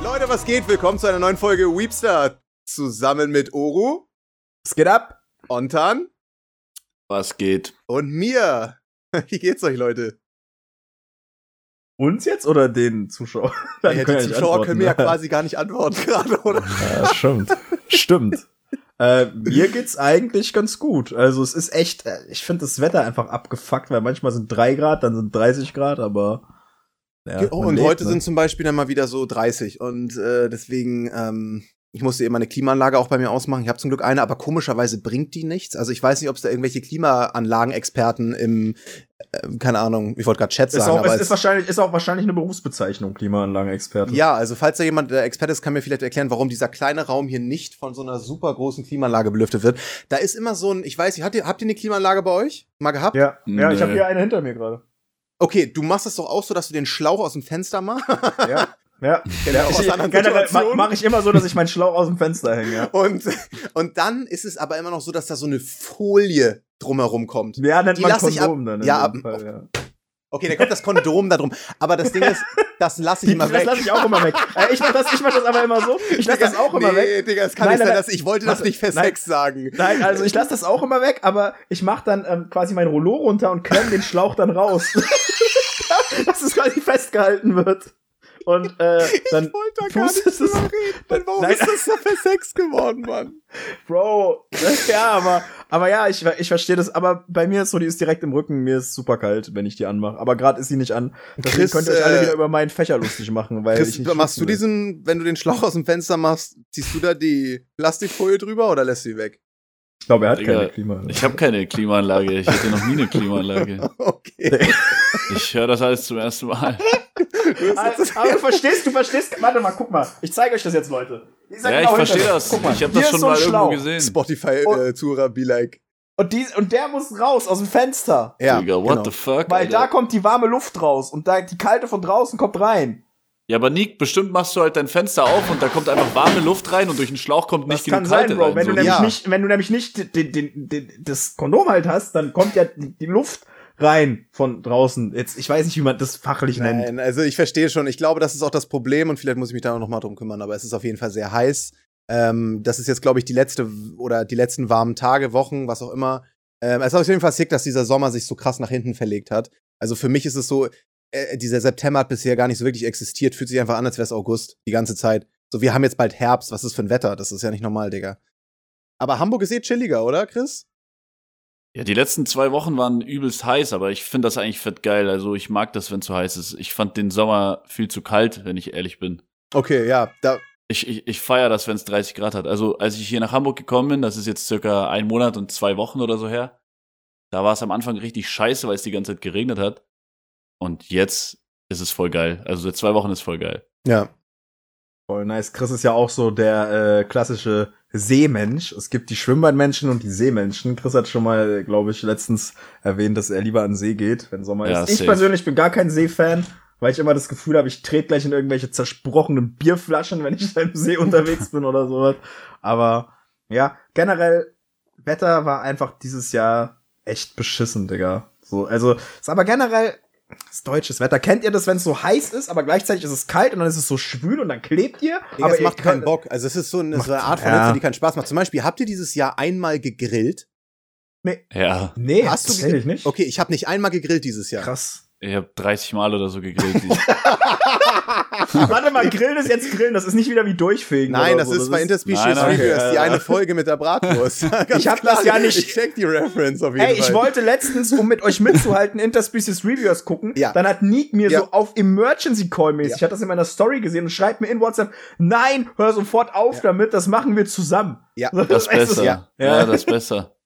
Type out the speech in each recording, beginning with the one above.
Leute, was geht? Willkommen zu einer neuen Folge Weepstar. Zusammen mit Oru. Es geht ab. Ontan. Was geht? Und mir. Wie geht's euch, Leute? Uns jetzt oder den Zuschauern? Ja, die Zuschauer können mir ja quasi gar nicht antworten gerade, oder? Ja, stimmt. stimmt. Äh, mir geht's eigentlich ganz gut. Also es ist echt, äh, ich finde das Wetter einfach abgefuckt, weil manchmal sind drei Grad, dann sind 30 Grad, aber ja, oh, und heute ne? sind zum Beispiel dann mal wieder so 30 und äh, deswegen ähm, ich musste eben meine Klimaanlage auch bei mir ausmachen. Ich habe zum Glück eine, aber komischerweise bringt die nichts. Also ich weiß nicht, ob es da irgendwelche Klimaanlagenexperten im, äh, keine Ahnung, ich wollte gerade Chat sagen. Ist auch, aber ist, ist, wahrscheinlich, ist auch wahrscheinlich eine Berufsbezeichnung, Klimaanlagenexperten. Ja, also falls da jemand der Experte ist, kann mir vielleicht erklären, warum dieser kleine Raum hier nicht von so einer super großen Klimaanlage belüftet wird. Da ist immer so ein, ich weiß nicht, habt ihr, habt ihr eine Klimaanlage bei euch? Mal gehabt? Ja, ja ich habe hier eine hinter mir gerade. Okay, du machst es doch auch so, dass du den Schlauch aus dem Fenster machst. ja. Ja, ja ich, generell mache mach ich immer so, dass ich meinen Schlauch aus dem Fenster hänge. Und, und dann ist es aber immer noch so, dass da so eine Folie drumherum kommt. Ja, nennt die man Kondom ab, dann. Ja, ab, Fall, ja. Okay, dann kommt das Kondom da drum. Aber das Ding ist, das lasse ich immer weg. Das lasse ich auch immer weg. Äh, ich mach das, ich mach das aber immer so. Ich lasse das auch immer nee, weg. Digga, es kann nein, nicht nein, sein, dass ich wollte das nicht für Sex sagen. Nein, also ich lasse das auch immer weg, aber ich mach dann ähm, quasi mein Rollo runter und klemm den Schlauch dann raus. dass es quasi festgehalten wird. Und äh, dann ich wollte da gar nicht es, reden. Dann, warum nein, ist das so für Sex geworden, Mann? Bro, ja, aber, aber ja, ich, ich verstehe das. Aber bei mir ist so, die ist direkt im Rücken. Mir ist super kalt, wenn ich die anmache. Aber gerade ist sie nicht an. Deswegen Chris, könnt ihr euch alle äh, wieder über meinen Fächer lustig machen, weil Chris, ich nicht machst du diesen, wenn du den Schlauch aus dem Fenster machst, ziehst du da die Plastikfolie drüber oder lässt sie weg? Ich glaube, er hat Digga, keine Klimaanlage. Ich habe keine Klimaanlage. Ich hatte noch nie eine Klimaanlage. okay. Ich höre das alles zum ersten Mal. aber du verstehst, du verstehst. Warte mal, guck mal. Ich zeige euch das jetzt, Leute. Ja, ich verstehe das. Guck mal, ich habe das schon so mal Schlauch. irgendwo gesehen. Spotify-Zuhörer äh, be like. Und, die, und der muss raus aus dem Fenster. Ja, Digga, what genau. the fuck? Weil Alter. da kommt die warme Luft raus und da die kalte von draußen kommt rein. Ja, aber Nick, bestimmt machst du halt dein Fenster auf und da kommt einfach warme Luft rein und durch den Schlauch kommt nicht das genug kann kalte sein, Bro. Rein, wenn, so. du nämlich ja. nicht, wenn du nämlich nicht den, den, den, das Kondom halt hast, dann kommt ja die Luft rein von draußen. Jetzt, ich weiß nicht, wie man das fachlich Nein, nennt. also ich verstehe schon. Ich glaube, das ist auch das Problem und vielleicht muss ich mich da noch mal drum kümmern, aber es ist auf jeden Fall sehr heiß. Ähm, das ist jetzt, glaube ich, die letzte oder die letzten warmen Tage, Wochen, was auch immer. Ähm, es ist auf jeden Fall sick, dass dieser Sommer sich so krass nach hinten verlegt hat. Also für mich ist es so, äh, dieser September hat bisher gar nicht so wirklich existiert. Fühlt sich einfach an, als wäre es August die ganze Zeit. So, wir haben jetzt bald Herbst. Was ist für ein Wetter? Das ist ja nicht normal, Digga. Aber Hamburg ist eh chilliger, oder, Chris? Ja, die letzten zwei Wochen waren übelst heiß, aber ich finde das eigentlich fett geil. Also ich mag das, wenn es so heiß ist. Ich fand den Sommer viel zu kalt, wenn ich ehrlich bin. Okay, ja, da. Ich, ich, ich feiere das, wenn es 30 Grad hat. Also als ich hier nach Hamburg gekommen bin, das ist jetzt circa ein Monat und zwei Wochen oder so her, da war es am Anfang richtig scheiße, weil es die ganze Zeit geregnet hat. Und jetzt ist es voll geil. Also seit zwei Wochen ist voll geil. Ja. Voll nice. Chris ist ja auch so der äh, klassische Seemensch. Es gibt die Schwimmbadmenschen und die Seemenschen. Chris hat schon mal, glaube ich, letztens erwähnt, dass er lieber an den See geht, wenn Sommer ja, ist. Ich persönlich bin gar kein Seefan, weil ich immer das Gefühl habe, ich trete gleich in irgendwelche zersprochenen Bierflaschen, wenn ich im See unterwegs bin oder sowas. Aber ja, generell, Wetter war einfach dieses Jahr echt beschissen, Digga. So, also, ist aber generell das deutsches Wetter. Kennt ihr das, wenn es so heiß ist, aber gleichzeitig ist es kalt und dann ist es so schwül und dann klebt ihr? Ja, aber es macht keinen Bock. Also es ist so eine, so eine Art von Hitze, die keinen Spaß macht. Zum Beispiel, habt ihr dieses Jahr einmal gegrillt? Nee. Ja. Nee, hast du ich nicht. Okay, ich habe nicht einmal gegrillt dieses Jahr. Krass. Ich habe 30 Mal oder so gegrillt. Warte mal, Grillen ist jetzt Grillen, das ist nicht wieder wie durchfegen. Nein, das so. ist das bei Interspecies nein, nein, Reviewers, okay, die eine Folge mit der Bratwurst. ich habe das ja nicht. Ich check die Reference auf jeden Ey, Fall. ich wollte letztens, um mit euch mitzuhalten, Interspecies Reviewers gucken. Ja. Dann hat Nick mir ja. so auf Emergency Call mäßig, ja. ich hatte das in meiner Story gesehen und schreibt mir in WhatsApp, nein, hör sofort auf ja. damit, das machen wir zusammen. Ja, das, ist besser. Ja. ja, das ist besser.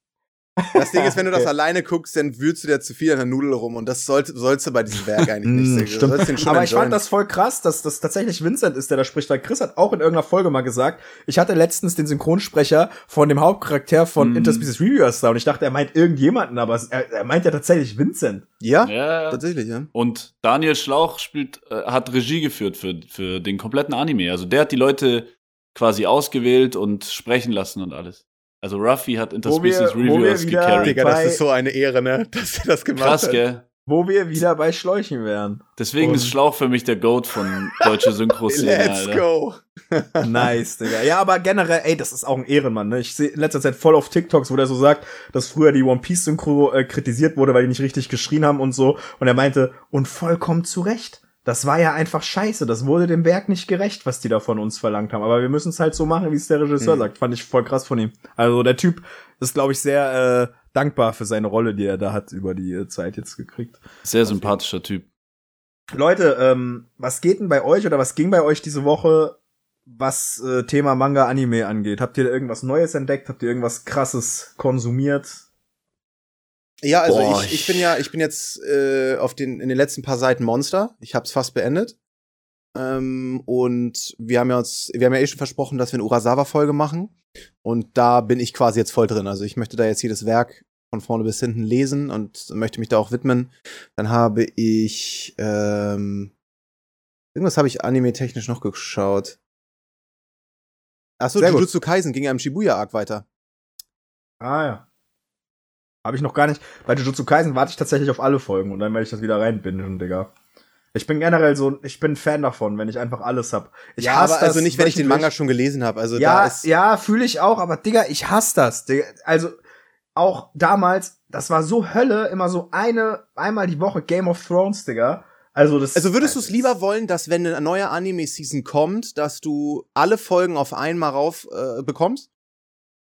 Das Ding ist, wenn du das alleine guckst, dann wühlst du dir zu viel an der Nudel rum und das sollst, sollst du bei diesem Werk eigentlich nicht sehen. Stimmt. Aber ich fand das voll krass, dass das tatsächlich Vincent ist, der da spricht, weil Chris hat auch in irgendeiner Folge mal gesagt, ich hatte letztens den Synchronsprecher von dem Hauptcharakter von mm. Interspecies Reviewers da und ich dachte, er meint irgendjemanden, aber er, er meint ja tatsächlich Vincent. Ja, ja, tatsächlich, ja. Und Daniel Schlauch spielt, äh, hat Regie geführt für, für den kompletten Anime. Also der hat die Leute quasi ausgewählt und sprechen lassen und alles. Also Ruffy hat Interspecies Reviewers gecarried. Digga, das ist so eine Ehre, ne? Dass er das gemacht Krass, hat. gell? wo wir wieder bei Schläuchen wären. Deswegen Und ist Schlauch für mich der Goat von deutsche Synchro-Szene. Let's Alter. go. nice, Digga. Ja, aber generell, ey, das ist auch ein Ehrenmann, ne? Ich sehe in letzter Zeit voll auf TikToks, wo der so sagt, dass früher die One Piece Synchro äh, kritisiert wurde, weil die nicht richtig geschrien haben und so. Und er meinte, und vollkommen zu Recht. Das war ja einfach scheiße. Das wurde dem Werk nicht gerecht, was die da von uns verlangt haben. Aber wir müssen es halt so machen, wie es der Regisseur mhm. sagt. Fand ich voll krass von ihm. Also der Typ ist, glaube ich, sehr äh, dankbar für seine Rolle, die er da hat über die äh, Zeit jetzt gekriegt. Sehr sympathischer Typ. Leute, ähm, was geht denn bei euch oder was ging bei euch diese Woche, was äh, Thema Manga Anime angeht? Habt ihr irgendwas Neues entdeckt? Habt ihr irgendwas krasses konsumiert? Ja, also Boah, ich, ich bin ja, ich bin jetzt äh, auf den in den letzten paar Seiten Monster. Ich hab's fast beendet. Ähm, und wir haben ja uns, wir haben ja eh schon versprochen, dass wir eine Urasawa-Folge machen. Und da bin ich quasi jetzt voll drin. Also ich möchte da jetzt jedes Werk von vorne bis hinten lesen und möchte mich da auch widmen. Dann habe ich ähm, irgendwas habe ich anime-technisch noch geschaut. Achso, Jujutsu Kaisen ging ja im Shibuya-Arc weiter. Ah ja. Habe ich noch gar nicht. Bei Jujutsu Kaisen warte ich tatsächlich auf alle Folgen und dann werde ich das wieder reinbinden, Digga. Ich bin generell so, ich bin Fan davon, wenn ich einfach alles hab. Ich ja, hasse aber also nicht, wenn ich den Manga schon gelesen habe. Also ja, ja, fühle ich auch, aber Digga, ich hasse das. Digga. Also auch damals, das war so Hölle, immer so eine, einmal die Woche Game of Thrones, Digga. Also, das also würdest du es lieber wollen, dass wenn eine neue Anime-Season kommt, dass du alle Folgen auf einmal rauf äh, bekommst?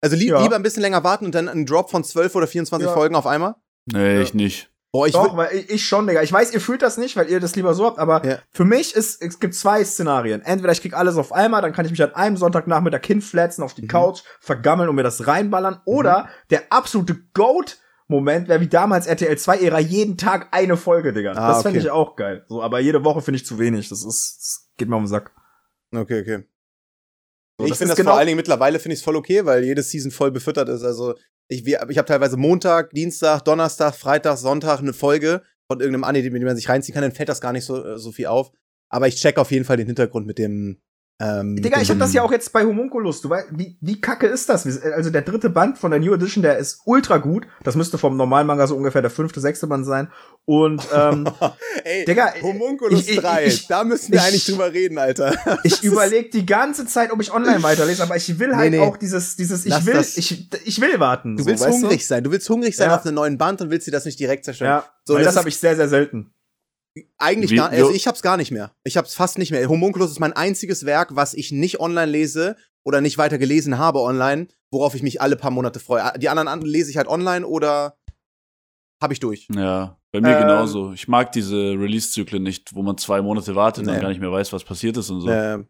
Also li ja. lieber ein bisschen länger warten und dann einen Drop von 12 oder 24 ja. Folgen auf einmal? Nee, ja. ich nicht. Boah, ich Doch, weil ich, ich schon, Digga. Ich weiß, ihr fühlt das nicht, weil ihr das lieber so habt, aber ja. für mich ist, es gibt zwei Szenarien. Entweder ich krieg alles auf einmal, dann kann ich mich an einem Sonntagnachmittag hinflatzen auf die mhm. Couch, vergammeln und mir das reinballern. Mhm. Oder der absolute Goat Moment wäre wie damals RTL 2 Ära jeden Tag eine Folge, Digga. Ah, das okay. fände ich auch geil. So, aber jede Woche finde ich zu wenig. Das ist, das geht mir um den Sack. Okay, okay. So, ich finde das genau vor allen Dingen mittlerweile finde ich es voll okay, weil jede Season voll befüttert ist. Also ich, ich habe teilweise Montag, Dienstag, Donnerstag, Freitag, Sonntag eine Folge von irgendeinem Anime, den man sich reinziehen kann, dann fällt das gar nicht so, so viel auf. Aber ich check auf jeden Fall den Hintergrund mit dem, ähm, Digga, ich hab das ja auch jetzt bei Homunculus. Du weißt, wie, wie kacke ist das? Also der dritte Band von der New Edition, der ist ultra gut. Das müsste vom normalen Manga so ungefähr der fünfte, sechste Band sein. Und ähm, Ey, Digga, Homunculus ich, 3, ich, da müssen wir ich, eigentlich drüber reden, Alter. ich überleg die ganze Zeit, ob ich online weiterlese, aber ich will halt nee, auch dieses, dieses, ich will, ich, ich will warten. Du willst so, hungrig du? sein. Du willst hungrig sein ja. auf einen neuen Band und willst dir das nicht direkt zerstören. Ja, so, das, das habe ich sehr, sehr selten. Eigentlich Wie, gar also ich hab's gar nicht mehr. Ich hab's fast nicht mehr. Homunculus ist mein einziges Werk, was ich nicht online lese oder nicht weiter gelesen habe online, worauf ich mich alle paar Monate freue. Die anderen lese ich halt online oder habe ich durch. Ja, bei mir ähm, genauso. Ich mag diese Release-Zyklen nicht, wo man zwei Monate wartet nee. und gar nicht mehr weiß, was passiert ist und so. Ähm,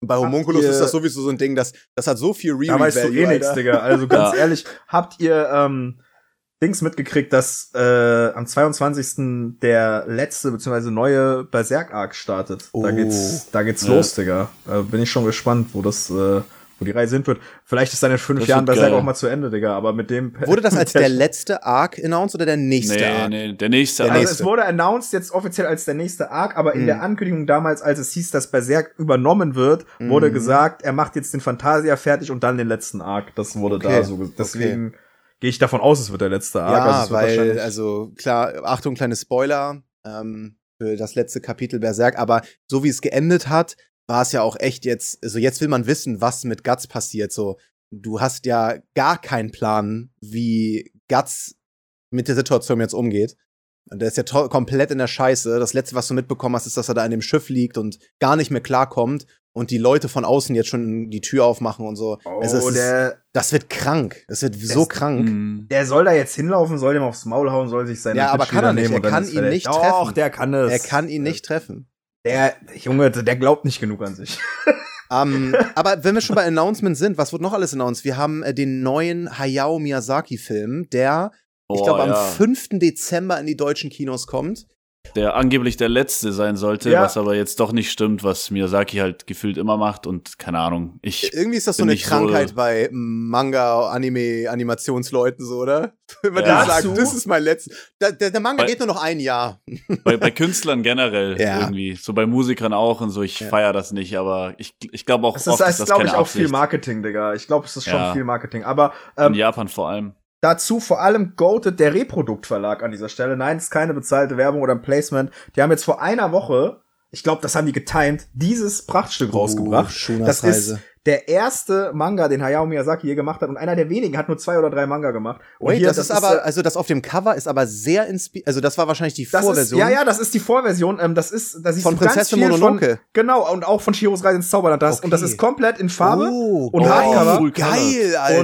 bei Homunculus ist das sowieso so ein Ding, das, das hat so viel Re-Value. Da weißt du eh nichts, Digga. Also ganz ja. ehrlich, habt ihr ähm, Dings mitgekriegt, dass äh, am 22. der letzte bzw. neue Berserk-Arc startet. Oh. Da geht's, da geht's ja. los, Digga. Da bin ich schon gespannt, wo das, äh, wo die Reise hin wird. Vielleicht ist dann in fünf das Jahren Berserk geil. auch mal zu Ende, Digga. Aber mit dem wurde das als der letzte Arc announced oder der nächste nee, Arc? Nee, der nächste Arc. Also es wurde announced jetzt offiziell als der nächste Arc, aber in mhm. der Ankündigung damals, als es hieß, dass Berserk übernommen wird, wurde mhm. gesagt, er macht jetzt den Fantasia fertig und dann den letzten Arc. Das wurde okay. da so. Deswegen. Okay gehe ich davon aus, es wird der letzte Arc. Ja, also weil, also klar, Achtung, kleine Spoiler ähm, für das letzte Kapitel Berserk, aber so wie es geendet hat, war es ja auch echt jetzt, also jetzt will man wissen, was mit Guts passiert. So, du hast ja gar keinen Plan, wie Guts mit der Situation jetzt umgeht. Und der ist ja komplett in der Scheiße. Das letzte, was du mitbekommen hast, ist, dass er da in dem Schiff liegt und gar nicht mehr klarkommt und die Leute von außen jetzt schon die Tür aufmachen und so. Oh, also der, ist, das wird krank. Das wird so krank. Mhm. Der soll da jetzt hinlaufen, soll dem aufs Maul hauen, soll sich seine Ja, aber kann er nicht. Er kann ihn nicht treffen. Doch, der kann es. Er kann ihn nicht treffen. Der Junge, der glaubt nicht genug an sich. um, aber wenn wir schon bei Announcements sind, was wird noch alles announced? Wir haben äh, den neuen Hayao Miyazaki-Film, der ich glaube, am 5. Dezember in die deutschen Kinos kommt. Der angeblich der letzte sein sollte, ja. was aber jetzt doch nicht stimmt, was Miyazaki halt gefühlt immer macht und keine Ahnung. Ich Irgendwie ist das so eine Krankheit so bei Manga, Anime, Animationsleuten so, oder? Wenn man ja. dann sagt, das ist mein letzter. Der, der, Manga bei, geht nur noch ein Jahr. Bei, bei Künstlern generell ja. irgendwie. So bei Musikern auch und so. Ich ja. feier das nicht, aber ich, ich glaube auch, es ist, oft ist das glaube ich, auch viel Marketing, Digga. Ich glaube, es ist schon viel Marketing. Aber ähm, in Japan vor allem Dazu vor allem Goated, der Reproduktverlag an dieser Stelle. Nein, es ist keine bezahlte Werbung oder ein Placement. Die haben jetzt vor einer Woche, ich glaube, das haben die getimed, dieses Prachtstück oh, rausgebracht. Das ist der erste Manga, den Hayao Miyazaki hier gemacht hat und einer der wenigen hat nur zwei oder drei Manga gemacht. Und Wait, hier, das, das, ist aber, also das auf dem Cover ist aber sehr inspiriert, also das war wahrscheinlich die Vorversion. Ist, ja, ja, das ist die Vorversion. Ähm, das ist, da siehst von Prinzessin Mononoke. Von, genau, und auch von Shiros Reise ins Zauberland. Das, okay. Und das ist komplett in Farbe oh, und Hardcover. Geil, Alter.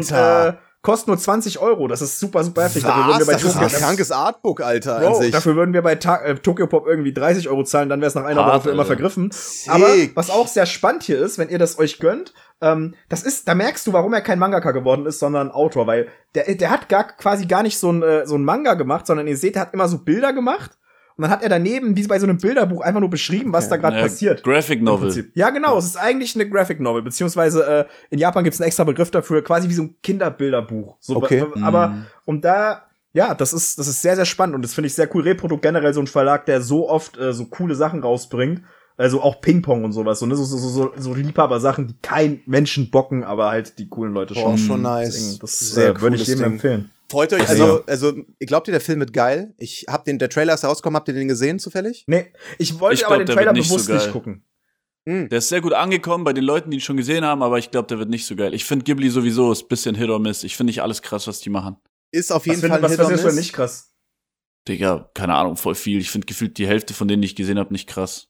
Und, äh, kostet nur 20 Euro. Das ist super, super heftig. Was? Dafür würden wir bei das Tokyo ist ein krankes Artbook, Alter. Bro, dafür würden wir bei Ta äh, Tokyo Pop irgendwie 30 Euro zahlen, dann wäre es nach einer Hart, Woche für immer vergriffen. Sick. Aber was auch sehr spannend hier ist, wenn ihr das euch gönnt, ähm, das ist, da merkst du, warum er kein Mangaka geworden ist, sondern Autor, weil der, der hat gar quasi gar nicht so ein, äh, so ein Manga gemacht, sondern ihr seht, er hat immer so Bilder gemacht und dann hat er daneben, wie bei so einem Bilderbuch, einfach nur beschrieben, was okay. da gerade ja, passiert. Graphic Novel. Ja, genau. Es ist eigentlich eine Graphic Novel, beziehungsweise äh, in Japan gibt es einen extra Begriff dafür, quasi wie so ein Kinderbilderbuch. So, okay. Aber mm. um da, ja, das ist, das ist sehr, sehr spannend und das finde ich sehr cool. Reprodukt generell so ein Verlag, der so oft äh, so coole Sachen rausbringt. Also auch Ping-Pong und sowas. So, ne? so, so, so, so Liebhaber-Sachen, die kein Menschen bocken, aber halt die coolen Leute schon. Oh, schon nice. Das sehr äh, würde ich jedem empfehlen. Freut euch, also, also, glaubt ihr, der Film wird geil? Ich hab den, der Trailer ist rausgekommen, habt ihr den gesehen zufällig? Nee, ich wollte ich glaub, aber den Trailer nicht bewusst so nicht gucken. Mhm. Der ist sehr gut angekommen bei den Leuten, die ihn schon gesehen haben, aber ich glaube, der wird nicht so geil. Ich finde Ghibli sowieso ist bisschen Hit or Miss. Ich finde nicht alles krass, was die machen. Ist auf jeden was Fall find, Hit or Miss. Was nicht krass? Digga, keine Ahnung, voll viel. Ich finde gefühlt die Hälfte von denen, die ich gesehen habe, nicht krass.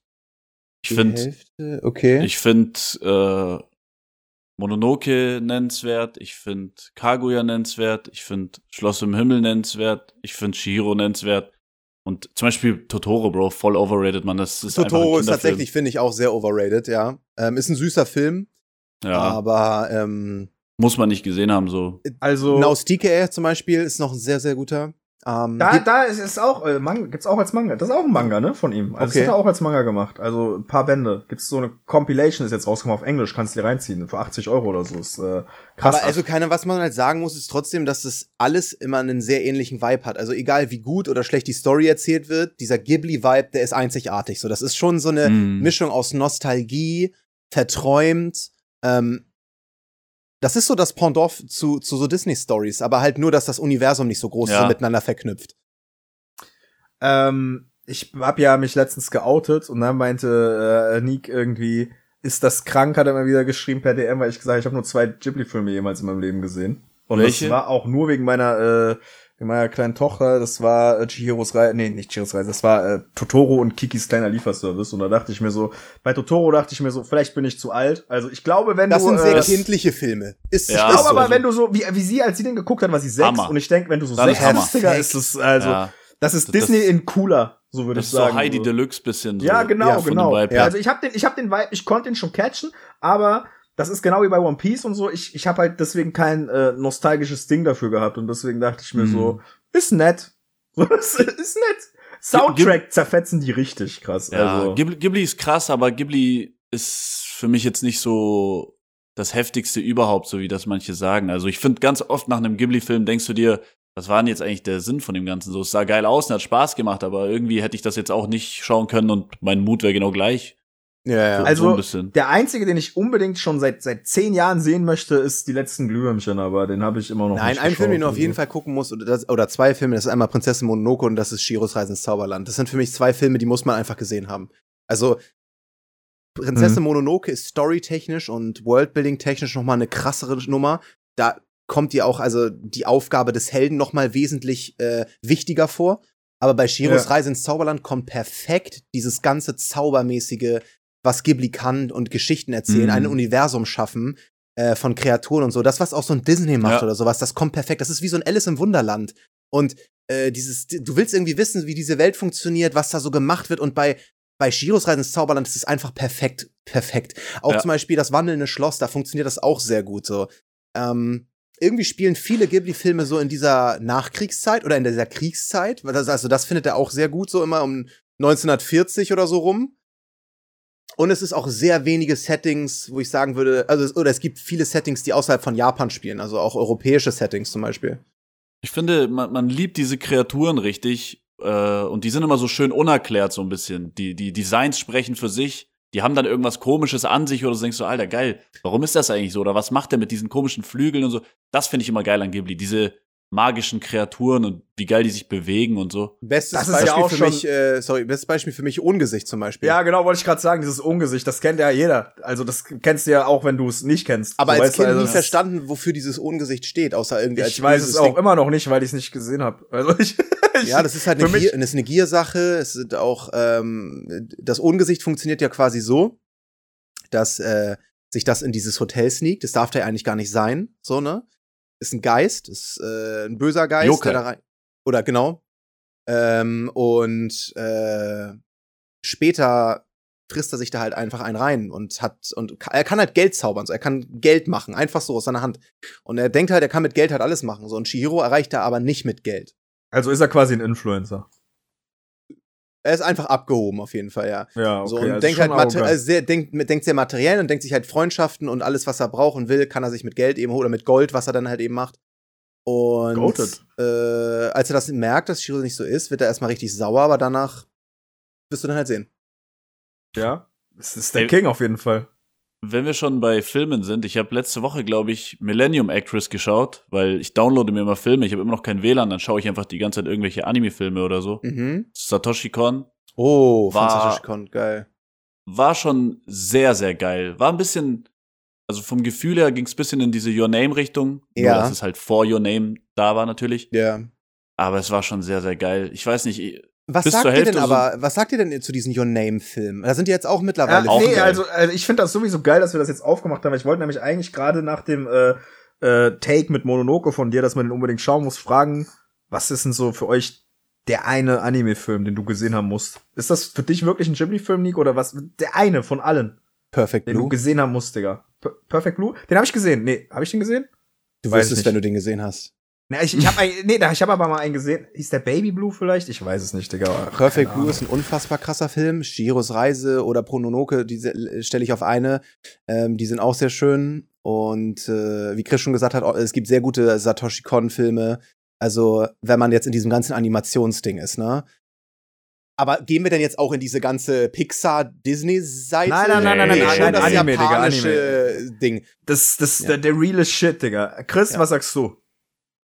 Ich finde, okay. Ich finde äh, Mononoke nennenswert, ich finde Kaguya nennenswert, ich finde Schloss im Himmel nennenswert, ich finde Shihiro nennenswert. Und zum Beispiel Totoro, Bro, voll overrated, man. Das ist Totoro ist tatsächlich, finde ich, auch sehr overrated, ja. Ähm, ist ein süßer Film. Ja. Aber ähm, muss man nicht gesehen haben, so. Also. Naustike zum Beispiel ist noch ein sehr, sehr guter. Ähm, da, da ist es auch, äh, Manga, gibt's auch als Manga. Das ist auch ein Manga, ne, von ihm. Also okay. das hat er auch als Manga gemacht. Also ein paar Bände. Gibt's so eine Compilation, ist jetzt rausgekommen auf Englisch, kannst du dir reinziehen. Für 80 Euro oder so. Ist, äh, krass. Aber also keine, was man halt sagen muss, ist trotzdem, dass das alles immer einen sehr ähnlichen Vibe hat. Also egal wie gut oder schlecht die Story erzählt wird, dieser Ghibli-Vibe, der ist einzigartig. So, das ist schon so eine mm. Mischung aus Nostalgie, verträumt, ähm, das ist so das Pendant zu, zu so Disney-Stories, aber halt nur, dass das Universum nicht so groß ja. ist miteinander verknüpft. Ähm, ich hab ja mich letztens geoutet und dann meinte äh, Nick irgendwie, ist das krank, hat er mal wieder geschrieben per DM, weil ich gesagt habe, ich habe nur zwei Ghibli-Filme jemals in meinem Leben gesehen. Und Welche? das war auch nur wegen meiner äh, mit meiner kleinen Tochter, das war äh, Chihiros Reise, nee, nicht Chihiros Reise, das war äh, Totoro und Kikis kleiner Lieferservice. Und da dachte ich mir so, bei Totoro dachte ich mir so, vielleicht bin ich zu alt. Also ich glaube, wenn das du. Das sind sehr äh, kindliche Filme. Ist, ja, ich glaube aber, so. wenn du so, wie, wie sie, als sie den geguckt hat, war sie sechs. Hammer. Und ich denke, wenn du so sechs bist, ist es, also, ja. das ist Disney das, in cooler, so würde ich sagen. Das ist so Heidi Deluxe bisschen. So. Ja, genau, ja, genau. Ja. Also ich habe den, ich habe den Vibe, ich konnte ihn schon catchen, aber das ist genau wie bei One Piece und so. Ich, ich habe halt deswegen kein äh, nostalgisches Ding dafür gehabt und deswegen dachte ich mir mhm. so, ist nett. ist nett. Soundtrack zerfetzen die richtig krass. Ja, also. Ghibli, Ghibli ist krass, aber Ghibli ist für mich jetzt nicht so das heftigste überhaupt, so wie das manche sagen. Also ich finde ganz oft nach einem Ghibli-Film denkst du dir, was war denn jetzt eigentlich der Sinn von dem Ganzen? So, es sah geil aus und hat Spaß gemacht, aber irgendwie hätte ich das jetzt auch nicht schauen können und mein Mut wäre genau gleich. Ja, ja. also so der einzige, den ich unbedingt schon seit seit zehn Jahren sehen möchte, ist die letzten Glühwürmchen, aber den habe ich immer noch Nein, nicht ein Film, den du auf jeden Fall gucken musst, oder, das, oder zwei Filme, das ist einmal Prinzessin Mononoke und das ist Shiros Reise ins Zauberland. Das sind für mich zwei Filme, die muss man einfach gesehen haben. Also Prinzessin mhm. Mononoke ist storytechnisch und Worldbuilding-technisch noch mal eine krassere Nummer. Da kommt dir auch also die Aufgabe des Helden noch mal wesentlich äh, wichtiger vor. Aber bei Shiros ja. Reise ins Zauberland kommt perfekt dieses ganze zaubermäßige was Ghibli kann und Geschichten erzählen, mhm. ein Universum schaffen äh, von Kreaturen und so. Das, was auch so ein Disney macht ja. oder sowas, das kommt perfekt. Das ist wie so ein Alice im Wunderland. Und äh, dieses, du willst irgendwie wissen, wie diese Welt funktioniert, was da so gemacht wird. Und bei, bei Shiros Reisen ins Zauberland ist es einfach perfekt, perfekt. Auch ja. zum Beispiel das wandelnde Schloss, da funktioniert das auch sehr gut so. Ähm, irgendwie spielen viele Ghibli-Filme so in dieser Nachkriegszeit oder in dieser Kriegszeit. Also das findet er auch sehr gut, so immer um 1940 oder so rum. Und es ist auch sehr wenige Settings, wo ich sagen würde, also oder es gibt viele Settings, die außerhalb von Japan spielen, also auch europäische Settings zum Beispiel. Ich finde, man, man liebt diese Kreaturen richtig äh, und die sind immer so schön unerklärt so ein bisschen. Die die Designs sprechen für sich. Die haben dann irgendwas Komisches an sich oder so denkst du, Alter, geil, warum ist das eigentlich so? Oder was macht der mit diesen komischen Flügeln und so? Das finde ich immer geil an Ghibli. Diese magischen Kreaturen und wie geil die sich bewegen und so. Bestes das Beispiel ja für mich, äh, sorry, bestes Beispiel für mich Ungesicht zum Beispiel. Ja, genau, wollte ich gerade sagen, dieses Ungesicht, das kennt ja jeder. Also das kennst du ja auch, wenn du es nicht kennst. Aber so, als Kind also, nie verstanden, wofür dieses Ungesicht steht, außer irgendwie als Ich weiß es auch Ding. immer noch nicht, weil ich es nicht gesehen habe. Also ich, ja, das ist halt eine, Gier, das ist eine Giersache. Es ist auch ähm, das Ungesicht funktioniert ja quasi so, dass äh, sich das in dieses Hotel sneakt. Das darf da ja eigentlich gar nicht sein, so ne? Ist ein Geist, ist äh, ein böser Geist, Joker. der da rein. Oder genau. Ähm, und äh, später frisst er sich da halt einfach einen rein und hat und er kann halt Geld zaubern, so er kann Geld machen, einfach so aus seiner Hand. Und er denkt halt, er kann mit Geld halt alles machen. So und Shihiro erreicht er aber nicht mit Geld. Also ist er quasi ein Influencer. Er ist einfach abgehoben, auf jeden Fall, ja. Ja, okay. So, und also denkt halt also sehr, denkt, denkt sehr materiell und denkt sich halt Freundschaften und alles, was er brauchen will, kann er sich mit Geld eben holen oder mit Gold, was er dann halt eben macht. Und äh, als er das merkt, dass Shiro nicht so ist, wird er erstmal richtig sauer, aber danach wirst du dann halt sehen. Ja, es ist der Ey, King auf jeden Fall. Wenn wir schon bei Filmen sind, ich habe letzte Woche, glaube ich, Millennium Actress geschaut, weil ich downloade mir immer Filme, ich habe immer noch kein WLAN, dann schaue ich einfach die ganze Zeit irgendwelche Anime-Filme oder so. Mhm. Satoshi Kon. Oh, war, von Satoshi Kon, geil. War schon sehr, sehr geil. War ein bisschen, also vom Gefühl her ging es ein bisschen in diese Your Name-Richtung. Ja. Nur, dass es halt vor Your Name da war natürlich. Ja. Aber es war schon sehr, sehr geil. Ich weiß nicht, was sagt ihr denn aber, was sagt ihr denn zu diesen Your Name-Filmen? Da sind die jetzt auch mittlerweile. Ja, nee, also, also ich finde das sowieso geil, dass wir das jetzt aufgemacht haben. Ich wollte nämlich eigentlich gerade nach dem äh, äh, Take mit Mononoke von dir, dass man den unbedingt schauen muss, fragen, was ist denn so für euch der eine Anime-Film, den du gesehen haben musst? Ist das für dich wirklich ein Ghibli-Film, Nico, oder was? Der eine von allen. Perfect den Blue. Den du gesehen haben musst, Digga. P Perfect Blue? Den habe ich gesehen. Nee, habe ich den gesehen? Du weißt es, wenn du den gesehen hast. Na, ich, ich habe nee, ich hab aber mal einen gesehen. Hieß der Baby Blue vielleicht? Ich weiß es nicht, Digga. Ach, Perfect Blue ist ein unfassbar krasser Film. Shiros Reise oder Prononoke, die stelle ich auf eine. Ähm, die sind auch sehr schön. Und äh, wie Chris schon gesagt hat, es gibt sehr gute Satoshi Kon-Filme. Also, wenn man jetzt in diesem ganzen Animationsding ist, ne? Aber gehen wir denn jetzt auch in diese ganze Pixar-Disney-Seite? Nein, nein, nein, nein, nein, nee, nein, schon das Anime, japanische Digga, Anime. Ding. Das, das, ja. der, der reale Shit, Digga. Chris, ja. was sagst du?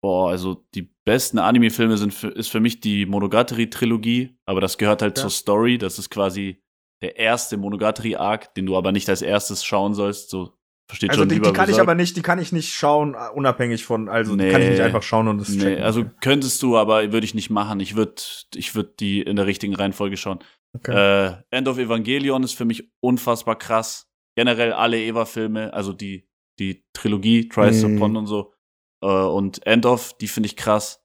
Boah, also die besten Anime-Filme sind für, ist für mich die Monogatari-Trilogie, aber das gehört halt ja. zur Story. Das ist quasi der erste Monogatari-Arc, den du aber nicht als erstes schauen sollst. So versteht also schon. Die, die kann ich aber nicht, die kann ich nicht schauen, unabhängig von, also nee, die kann ich nicht einfach schauen und das nee, checken. Also könntest du, aber würde ich nicht machen. Ich würde, ich würde die in der richtigen Reihenfolge schauen. Okay. Äh, End of Evangelion ist für mich unfassbar krass. Generell alle Eva-Filme, also die die Trilogie, Tries mm. Upon und so äh, und End of, die finde ich krass.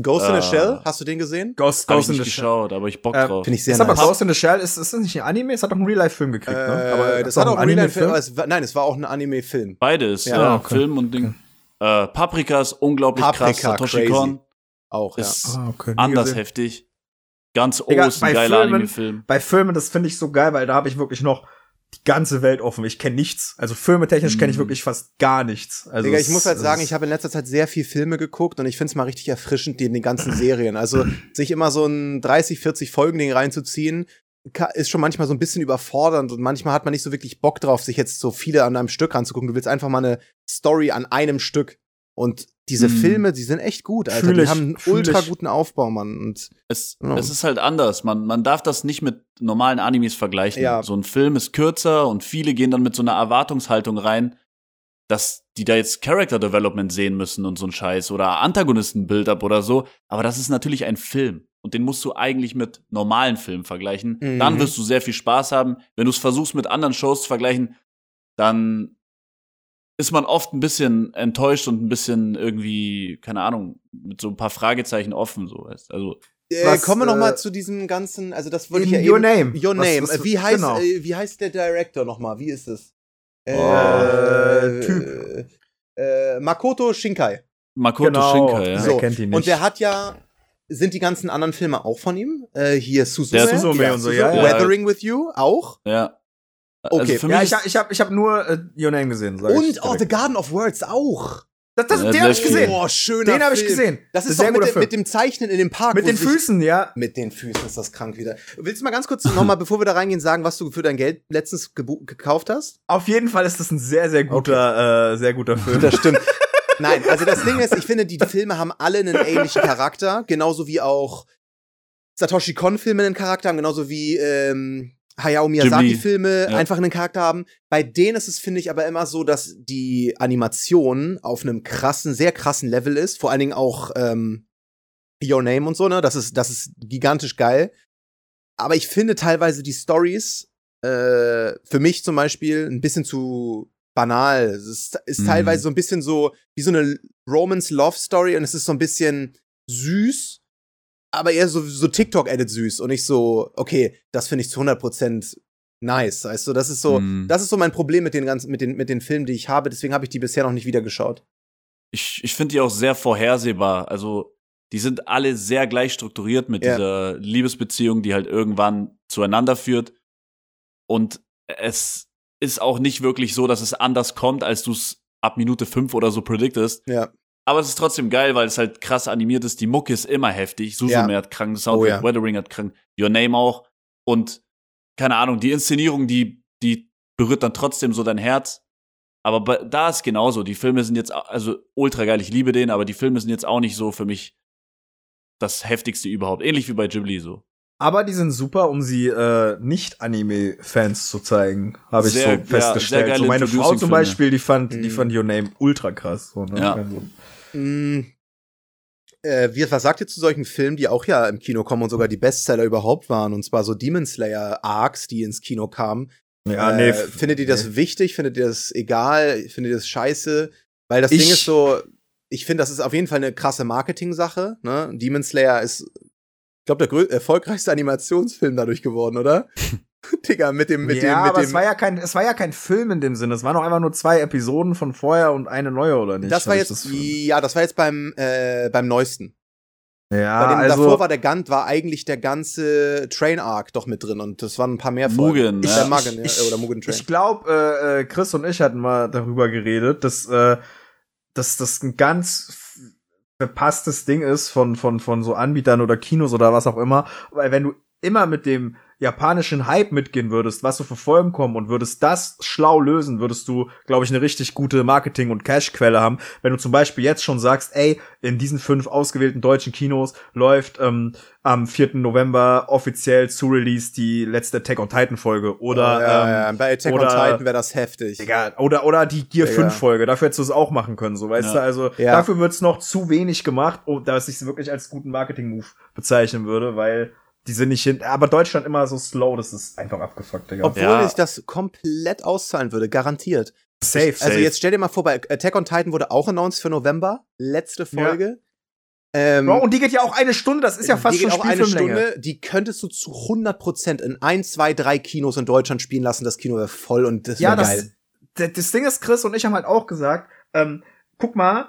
Ghost in the äh, Shell, hast du den gesehen? Ghost, Ghost in the Shell. geschaut, aber ich Bock äh, drauf. Finde ich sehr ist nice. aber Ghost in the Shell, ist, ist das nicht ein Anime? Es hat doch einen Real-Life-Film gekriegt, ne? äh, ne? Aber das hat auch einen Real-Life-Film. Nein, es war auch ein Anime-Film. Beides, ja, ja okay. Film und Ding. Okay. Äh, Paprika ist unglaublich Paprika, krass. Satoshi Kon auch, ja. Ist ah, okay. anders gesehen. heftig. Ganz oh, ist ein geiler Anime-Film. Bei Filmen, das finde ich so geil, weil da habe ich wirklich noch die ganze Welt offen. Ich kenne nichts. Also filmetechnisch kenne ich mhm. wirklich fast gar nichts. Also Digga, ich muss halt sagen, ich habe in letzter Zeit sehr viel Filme geguckt und ich finde es mal richtig erfrischend, die in den ganzen Serien. Also sich immer so ein 30, 40 Folgen-Ding reinzuziehen, ist schon manchmal so ein bisschen überfordernd und manchmal hat man nicht so wirklich Bock drauf, sich jetzt so viele an einem Stück ranzugucken. Du willst einfach mal eine Story an einem Stück. Und diese hm. Filme, die sind echt gut, Alter. Fühl die haben einen ultra ich. guten Aufbau, Mann. Und, es, ja. es ist halt anders. Man, man darf das nicht mit normalen Animes vergleichen. Ja. So ein Film ist kürzer und viele gehen dann mit so einer Erwartungshaltung rein, dass die da jetzt Character Development sehen müssen und so ein Scheiß oder Antagonisten-Build-up oder so. Aber das ist natürlich ein Film. Und den musst du eigentlich mit normalen Filmen vergleichen. Mhm. Dann wirst du sehr viel Spaß haben. Wenn du es versuchst mit anderen Shows zu vergleichen, dann ist man oft ein bisschen enttäuscht und ein bisschen irgendwie, keine Ahnung, mit so ein paar Fragezeichen offen, so weißt. Also äh, was, kommen wir noch mal äh, zu diesem ganzen, also das wollte ich ja Your eben, Name. Your was, Name. Was, wie heißt genau. äh, wie heißt der Director noch mal? Wie ist es? Äh, oh, typ. Äh, Makoto Shinkai. Makoto genau. Shinkai, ja. So. kennt ihn nicht. Und der hat ja sind die ganzen anderen Filme auch von ihm? Äh, hier Suzume, Suzume ja, und so, ja, ja. Weathering with You auch? Ja. Also okay, also ja, ich, ich habe ich hab nur äh, Your Name gesehen. Und oh, The Garden of Words auch. Das, das, ja, den habe ich gesehen. Boah, schöner Den habe ich gesehen. Das ist, das ist doch mit, mit, dem Zeichnen in dem Park. Mit den Füßen, ja. Mit den Füßen ist das krank wieder. Willst du mal ganz kurz nochmal, bevor wir da reingehen, sagen, was du für dein Geld letztens gekauft hast? Auf jeden Fall ist das ein sehr, sehr guter, okay. äh, sehr guter Film. Das stimmt. Nein, also das Ding ist, ich finde, die Filme haben alle einen ähnlichen Charakter, genauso wie auch Satoshi Kon-Filme einen Charakter haben, genauso wie ähm, Hayao Miyazaki-Filme ja. einfach einen Charakter haben. Bei denen ist es, finde ich, aber immer so, dass die Animation auf einem krassen, sehr krassen Level ist. Vor allen Dingen auch ähm, Your Name und so, ne? Das ist, das ist gigantisch geil. Aber ich finde teilweise die Stories äh, für mich zum Beispiel ein bisschen zu banal. Es ist, ist mhm. teilweise so ein bisschen so wie so eine Romance Love Story und es ist so ein bisschen süß, aber eher so, so TikTok-Edit süß und nicht so, okay, das finde ich zu 100% nice. Weißt du, das ist so, mm. das ist so mein Problem mit den ganzen, mit den, mit den Filmen, die ich habe. Deswegen habe ich die bisher noch nicht wieder geschaut. Ich, ich finde die auch sehr vorhersehbar. Also, die sind alle sehr gleich strukturiert mit ja. dieser Liebesbeziehung, die halt irgendwann zueinander führt. Und es ist auch nicht wirklich so, dass es anders kommt, als du es ab Minute fünf oder so predictest. Ja. Aber es ist trotzdem geil, weil es halt krass animiert ist. Die Mucke ist immer heftig. Susume ja. hat krank, Soundtrack, oh, ja. Weathering hat krank, Your Name auch. Und keine Ahnung, die Inszenierung, die, die berührt dann trotzdem so dein Herz. Aber bei, da ist genauso. Die Filme sind jetzt, also ultra geil, ich liebe den, aber die Filme sind jetzt auch nicht so für mich das heftigste überhaupt. Ähnlich wie bei Ghibli so. Aber die sind super, um sie äh, Nicht-Anime-Fans zu zeigen, habe ich sehr, so festgestellt. Ja, so meine Frau zum Beispiel, die fand, mhm. die fand Your Name ultra krass. So, ne? Ja. Also, Mm, äh, wie, was sagt ihr zu solchen Filmen, die auch ja im Kino kommen und sogar die Bestseller überhaupt waren? Und zwar so Demon Slayer Arcs, die ins Kino kamen. Ja, nee. Äh, findet ihr das nee. wichtig? Findet ihr das egal? Findet ihr das scheiße? Weil das ich Ding ist so, ich finde, das ist auf jeden Fall eine krasse Marketing-Sache. Ne? Demon Slayer ist, ich glaube, der erfolgreichste Animationsfilm dadurch geworden, oder? Digga, mit dem, mit ja, dem, mit aber dem. Es war ja kein, es war ja kein Film in dem Sinne. Es waren doch einfach nur zwei Episoden von vorher und eine neue, oder nicht? Das war jetzt, das ja, das war jetzt beim, äh, beim neuesten. Ja, Bei dem also, davor war der Gant, war eigentlich der ganze Train Arc doch mit drin und das waren ein paar mehr Folgen. Mugen, ja. Mugen, ja, oder Mugen Train. Ich glaube, äh, äh, Chris und ich hatten mal darüber geredet, dass, äh, dass das ein ganz verpasstes Ding ist von, von, von so Anbietern oder Kinos oder was auch immer. Weil wenn du immer mit dem japanischen Hype mitgehen würdest, was so für Folgen kommen und würdest das schlau lösen, würdest du, glaube ich, eine richtig gute Marketing- und Cash-Quelle haben. Wenn du zum Beispiel jetzt schon sagst, ey, in diesen fünf ausgewählten deutschen Kinos läuft ähm, am 4. November offiziell zu Release die letzte Attack on Titan Folge oder oh, ja, ähm, ja. bei Attack oder, on Titan wäre das heftig. Egal, oder oder die Gear ja. 5 Folge, dafür hättest du es auch machen können, so weißt ja. du, also dafür wird's noch zu wenig gemacht, oh, dass ich es wirklich als guten Marketing Move bezeichnen würde, weil die sind nicht hin. Aber Deutschland immer so slow, das ist einfach abgefuckt, Digga. Obwohl ja. ich das komplett auszahlen würde, garantiert. Safe, ich, Also jetzt stell dir mal vor, bei Attack on Titan wurde auch announced für November, letzte Folge. Ja. Ähm, Bro, und die geht ja auch eine Stunde, das ist ja fast die schon geht auch eine Stunde. Die könntest du zu 100% in ein, zwei, drei Kinos in Deutschland spielen lassen. Das Kino wäre voll und das wäre ja, geil. Das, das Ding ist, Chris und ich haben halt auch gesagt, ähm, guck mal,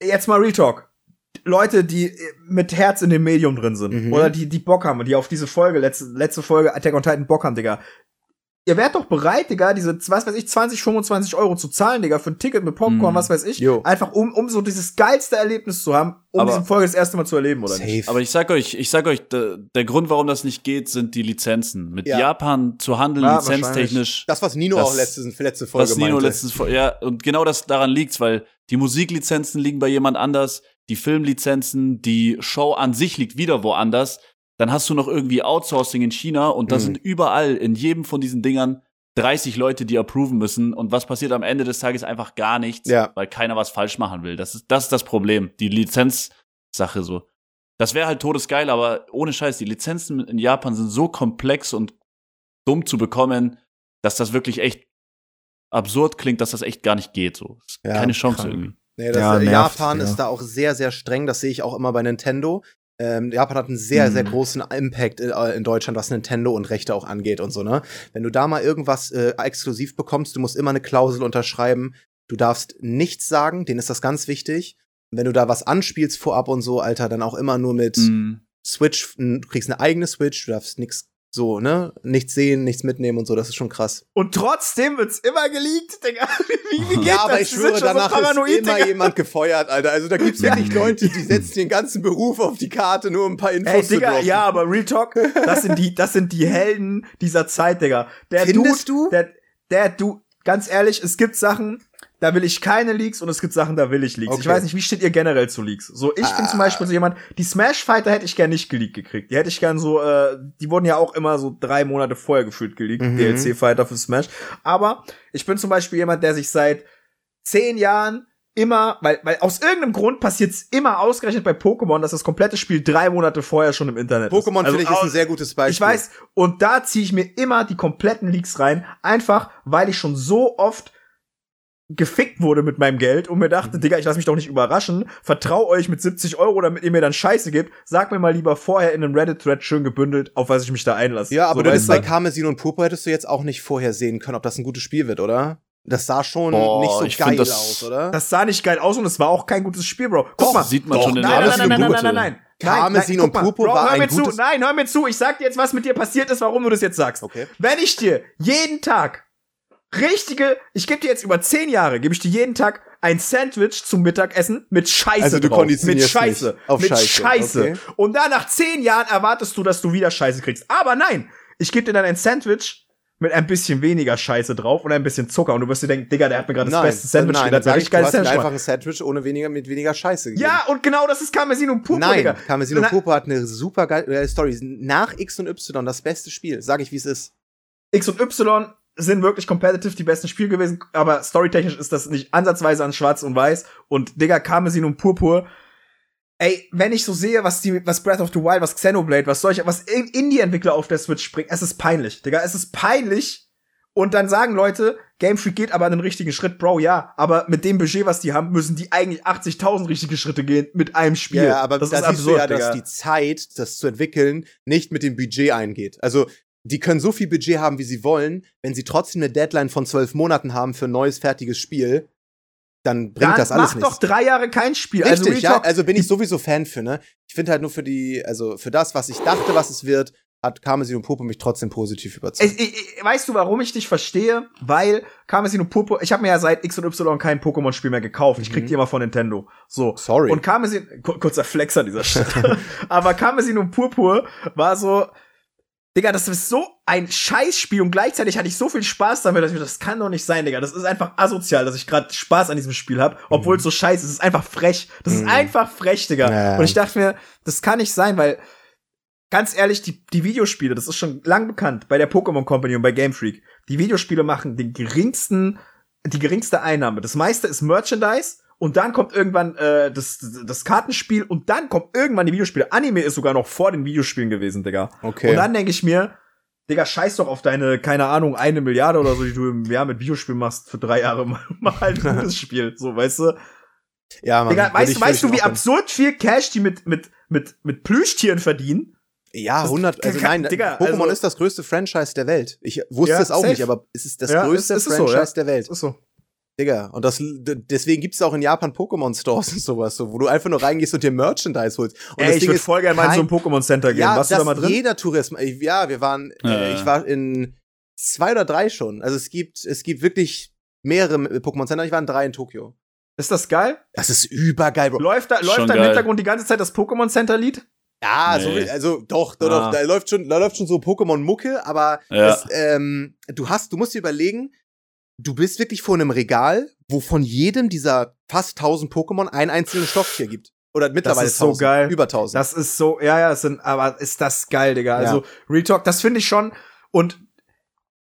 jetzt mal Retalk. Leute, die mit Herz in dem Medium drin sind mhm. oder die die Bock haben und die auf diese Folge letzte letzte Folge Attack on Titan Bock haben, Digga. Ihr wärt doch bereit, Digga, diese was weiß ich 20 25 Euro zu zahlen, Digga, für ein Ticket mit Popcorn, mhm. was weiß ich, jo. einfach um um so dieses geilste Erlebnis zu haben, um aber, diese Folge das erste Mal zu erleben oder safe. nicht. Aber ich sag euch, ich sag euch, der, der Grund, warum das nicht geht, sind die Lizenzen. Mit ja. Japan zu handeln, ja, lizenztechnisch. Das was Nino das, auch letzte, letzte Folge was Nino meinte. letztes ja und genau das daran liegt's, weil die Musiklizenzen liegen bei jemand anders, die Filmlizenzen, die Show an sich liegt wieder woanders. Dann hast du noch irgendwie Outsourcing in China und da mhm. sind überall in jedem von diesen Dingern 30 Leute, die approven müssen. Und was passiert am Ende des Tages? Einfach gar nichts, ja. weil keiner was falsch machen will. Das ist, das ist das Problem. Die Lizenzsache so. Das wäre halt todesgeil, aber ohne Scheiß, die Lizenzen in Japan sind so komplex und dumm zu bekommen, dass das wirklich echt absurd klingt, dass das echt gar nicht geht. So. Ja, keine Chance krank. irgendwie. Nee, das, ja, äh, nervt, Japan ja. ist da auch sehr, sehr streng. Das sehe ich auch immer bei Nintendo. Ähm, Japan hat einen sehr, mhm. sehr großen Impact in, äh, in, Deutschland, was Nintendo und Rechte auch angeht und so, ne? Wenn du da mal irgendwas äh, exklusiv bekommst, du musst immer eine Klausel unterschreiben. Du darfst nichts sagen, denen ist das ganz wichtig. wenn du da was anspielst vorab und so, Alter, dann auch immer nur mit mhm. Switch, du kriegst eine eigene Switch, du darfst nichts so, ne? Nichts sehen, nichts mitnehmen und so, das ist schon krass. Und trotzdem wird's immer geleakt, Digga. Wie, wie geht ja, aber das? ich schwöre, danach so ist immer jemand gefeuert, Alter. Also da gibt's wirklich Leute, die setzen den ganzen Beruf auf die Karte, nur um ein paar Infos Ey, Digga, zu droppen. Ja, aber Real Talk, das sind die, das sind die Helden dieser Zeit, Digga. Der Findest Dude, du? Der, der, du, ganz ehrlich, es gibt Sachen, da will ich keine Leaks und es gibt Sachen, da will ich Leaks. Okay. Ich weiß nicht, wie steht ihr generell zu Leaks? So, ich ah. bin zum Beispiel so jemand, die Smash Fighter hätte ich gern nicht geleakt gekriegt. Die hätte ich gern so, äh, die wurden ja auch immer so drei Monate vorher gefühlt geleakt, mhm. DLC Fighter für Smash. Aber ich bin zum Beispiel jemand, der sich seit zehn Jahren immer, weil, weil aus irgendeinem Grund passiert's immer ausgerechnet bei Pokémon, dass das komplette Spiel drei Monate vorher schon im Internet Pokémon ist. Pokémon also finde ich ist ein sehr gutes Beispiel. Ich weiß, und da ziehe ich mir immer die kompletten Leaks rein, einfach weil ich schon so oft gefickt wurde mit meinem Geld und mir dachte, mhm. Digga, ich lass mich doch nicht überraschen, vertrau euch mit 70 Euro, damit ihr mir dann Scheiße gebt, sag mir mal lieber vorher in einem Reddit-Thread schön gebündelt, auf was ich mich da einlasse. Ja, aber so, du bist bei Karmesin und Purpur hättest du jetzt auch nicht vorher sehen können, ob das ein gutes Spiel wird, oder? Das sah schon Boah, nicht so geil das, aus, oder? Das sah nicht geil aus und es war auch kein gutes Spiel, Bro. Guck doch, mal, sieht man doch, schon in nein, der nein, nein, nein, nein, nein, nein, nein. Karmesin und Purpur Bro, war hör mir zu. Nein, hör mir zu. Ich sag dir jetzt, was mit dir passiert ist, warum du das jetzt sagst. Okay. Wenn ich dir jeden Tag richtige, ich gebe dir jetzt über zehn Jahre, gebe ich dir jeden Tag ein Sandwich zum Mittagessen mit Scheiße also du drauf. Mit Scheiße. Auf mit Scheiße. Scheiße. Okay. Und dann nach zehn Jahren erwartest du, dass du wieder Scheiße kriegst. Aber nein, ich gebe dir dann ein Sandwich mit ein bisschen weniger Scheiße drauf und ein bisschen Zucker und du wirst dir denken, Digga, der hat mir gerade das beste Sandwich nein, gegeben. Das richtig geiles Sandwich. Einfach ein Sandwich ohne weniger mit weniger Scheiße gegeben. Ja, und genau das ist Karmesin und Purpur, Nein, Digga. Karmesin und Purpur hat eine super geile äh, Story. Nach X und Y das beste Spiel, sag ich wie es ist. X und Y sind wirklich competitive die besten Spiele gewesen, aber storytechnisch ist das nicht ansatzweise an Schwarz und Weiß und Digga, Karmesin und Purpur Ey, wenn ich so sehe, was die, was Breath of the Wild, was Xenoblade, was solche, was Indie-Entwickler auf der Switch springen, es ist peinlich, Digga, es ist peinlich, und dann sagen Leute, Game Freak geht aber einen richtigen Schritt, Bro, ja, aber mit dem Budget, was die haben, müssen die eigentlich 80.000 richtige Schritte gehen mit einem Spiel. Ja, aber das da ist absurd, ja, Digga. dass die Zeit, das zu entwickeln, nicht mit dem Budget eingeht. Also, die können so viel Budget haben, wie sie wollen, wenn sie trotzdem eine Deadline von zwölf Monaten haben für ein neues, fertiges Spiel, dann bringt dann das alles nichts. Mach doch drei Jahre kein Spiel. Also Richtig, also, ja, also bin ich sowieso Fan für, ne? Ich finde halt nur für die, also für das, was ich dachte, was es wird, hat Karmesin und Purpur mich trotzdem positiv überzeugt. Ich, ich, weißt du, warum ich dich verstehe? Weil Karmesin und Purpur, ich habe mir ja seit X und Y kein Pokémon-Spiel mehr gekauft. Ich krieg mhm. die immer von Nintendo. So. Sorry. Und Karmesin, kurzer Flex an dieser Stelle. Aber Karmesin und Purpur war so, Digga, das ist so ein Scheißspiel und gleichzeitig hatte ich so viel Spaß damit, dass ich das kann doch nicht sein, Digga. Das ist einfach asozial, dass ich gerade Spaß an diesem Spiel habe, obwohl mhm. es so scheiße ist. Es ist einfach frech. Das mhm. ist einfach frech, Digga. Ja. Und ich dachte mir, das kann nicht sein, weil ganz ehrlich, die, die Videospiele, das ist schon lang bekannt bei der Pokémon Company und bei Game Freak. Die Videospiele machen den geringsten, die geringste Einnahme. Das meiste ist Merchandise und dann kommt irgendwann äh, das, das Kartenspiel und dann kommt irgendwann die Videospiele. Anime ist sogar noch vor den Videospielen gewesen, Digga. Okay. Und dann denke ich mir, Digga, scheiß doch auf deine, keine Ahnung, eine Milliarde oder so, die du im Jahr mit Videospielen machst für drei Jahre mal, mal ein gutes Spiel. So, weißt du? Ja, man. Digga, weißt, weißt du, wie absurd viel Cash die mit, mit, mit, mit Plüschtieren verdienen? Ja, 100, also nein, Digga, Pokémon also, ist das größte Franchise der Welt. Ich wusste ja, es auch safe. nicht, aber es ist das ja, größte ist, ist Franchise so, ja. der Welt. Ist so. Digga, und das, deswegen gibt's auch in Japan Pokémon Stores und sowas, so, wo du einfach nur reingehst und dir Merchandise holst. Und Ey, ich würde voll gerne mal in so ein Pokémon Center gehen. Ja, Warst du da mal drin? jeder Tourist, ja, wir waren, äh, ich war in zwei oder drei schon. Also es gibt, es gibt wirklich mehrere Pokémon Center. Ich war in drei in Tokio. Ist das geil? Das ist übergeil, Bro. Läuft da, läuft da im Hintergrund die ganze Zeit das Pokémon Center Lied? Ja, nee. so, also doch, doch, ah. doch, da läuft schon, da läuft schon so Pokémon-Mucke, aber ja. das, ähm, du hast, du musst dir überlegen, du bist wirklich vor einem Regal, wo von jedem dieser fast 1000 Pokémon ein einzelnes Stofftier gibt. Oder mittlerweile das ist 1000, so geil. über 1000. Das ist so, ja, ja, sind, aber ist das geil, Digga. Also, ja. Real Talk, das finde ich schon. Und,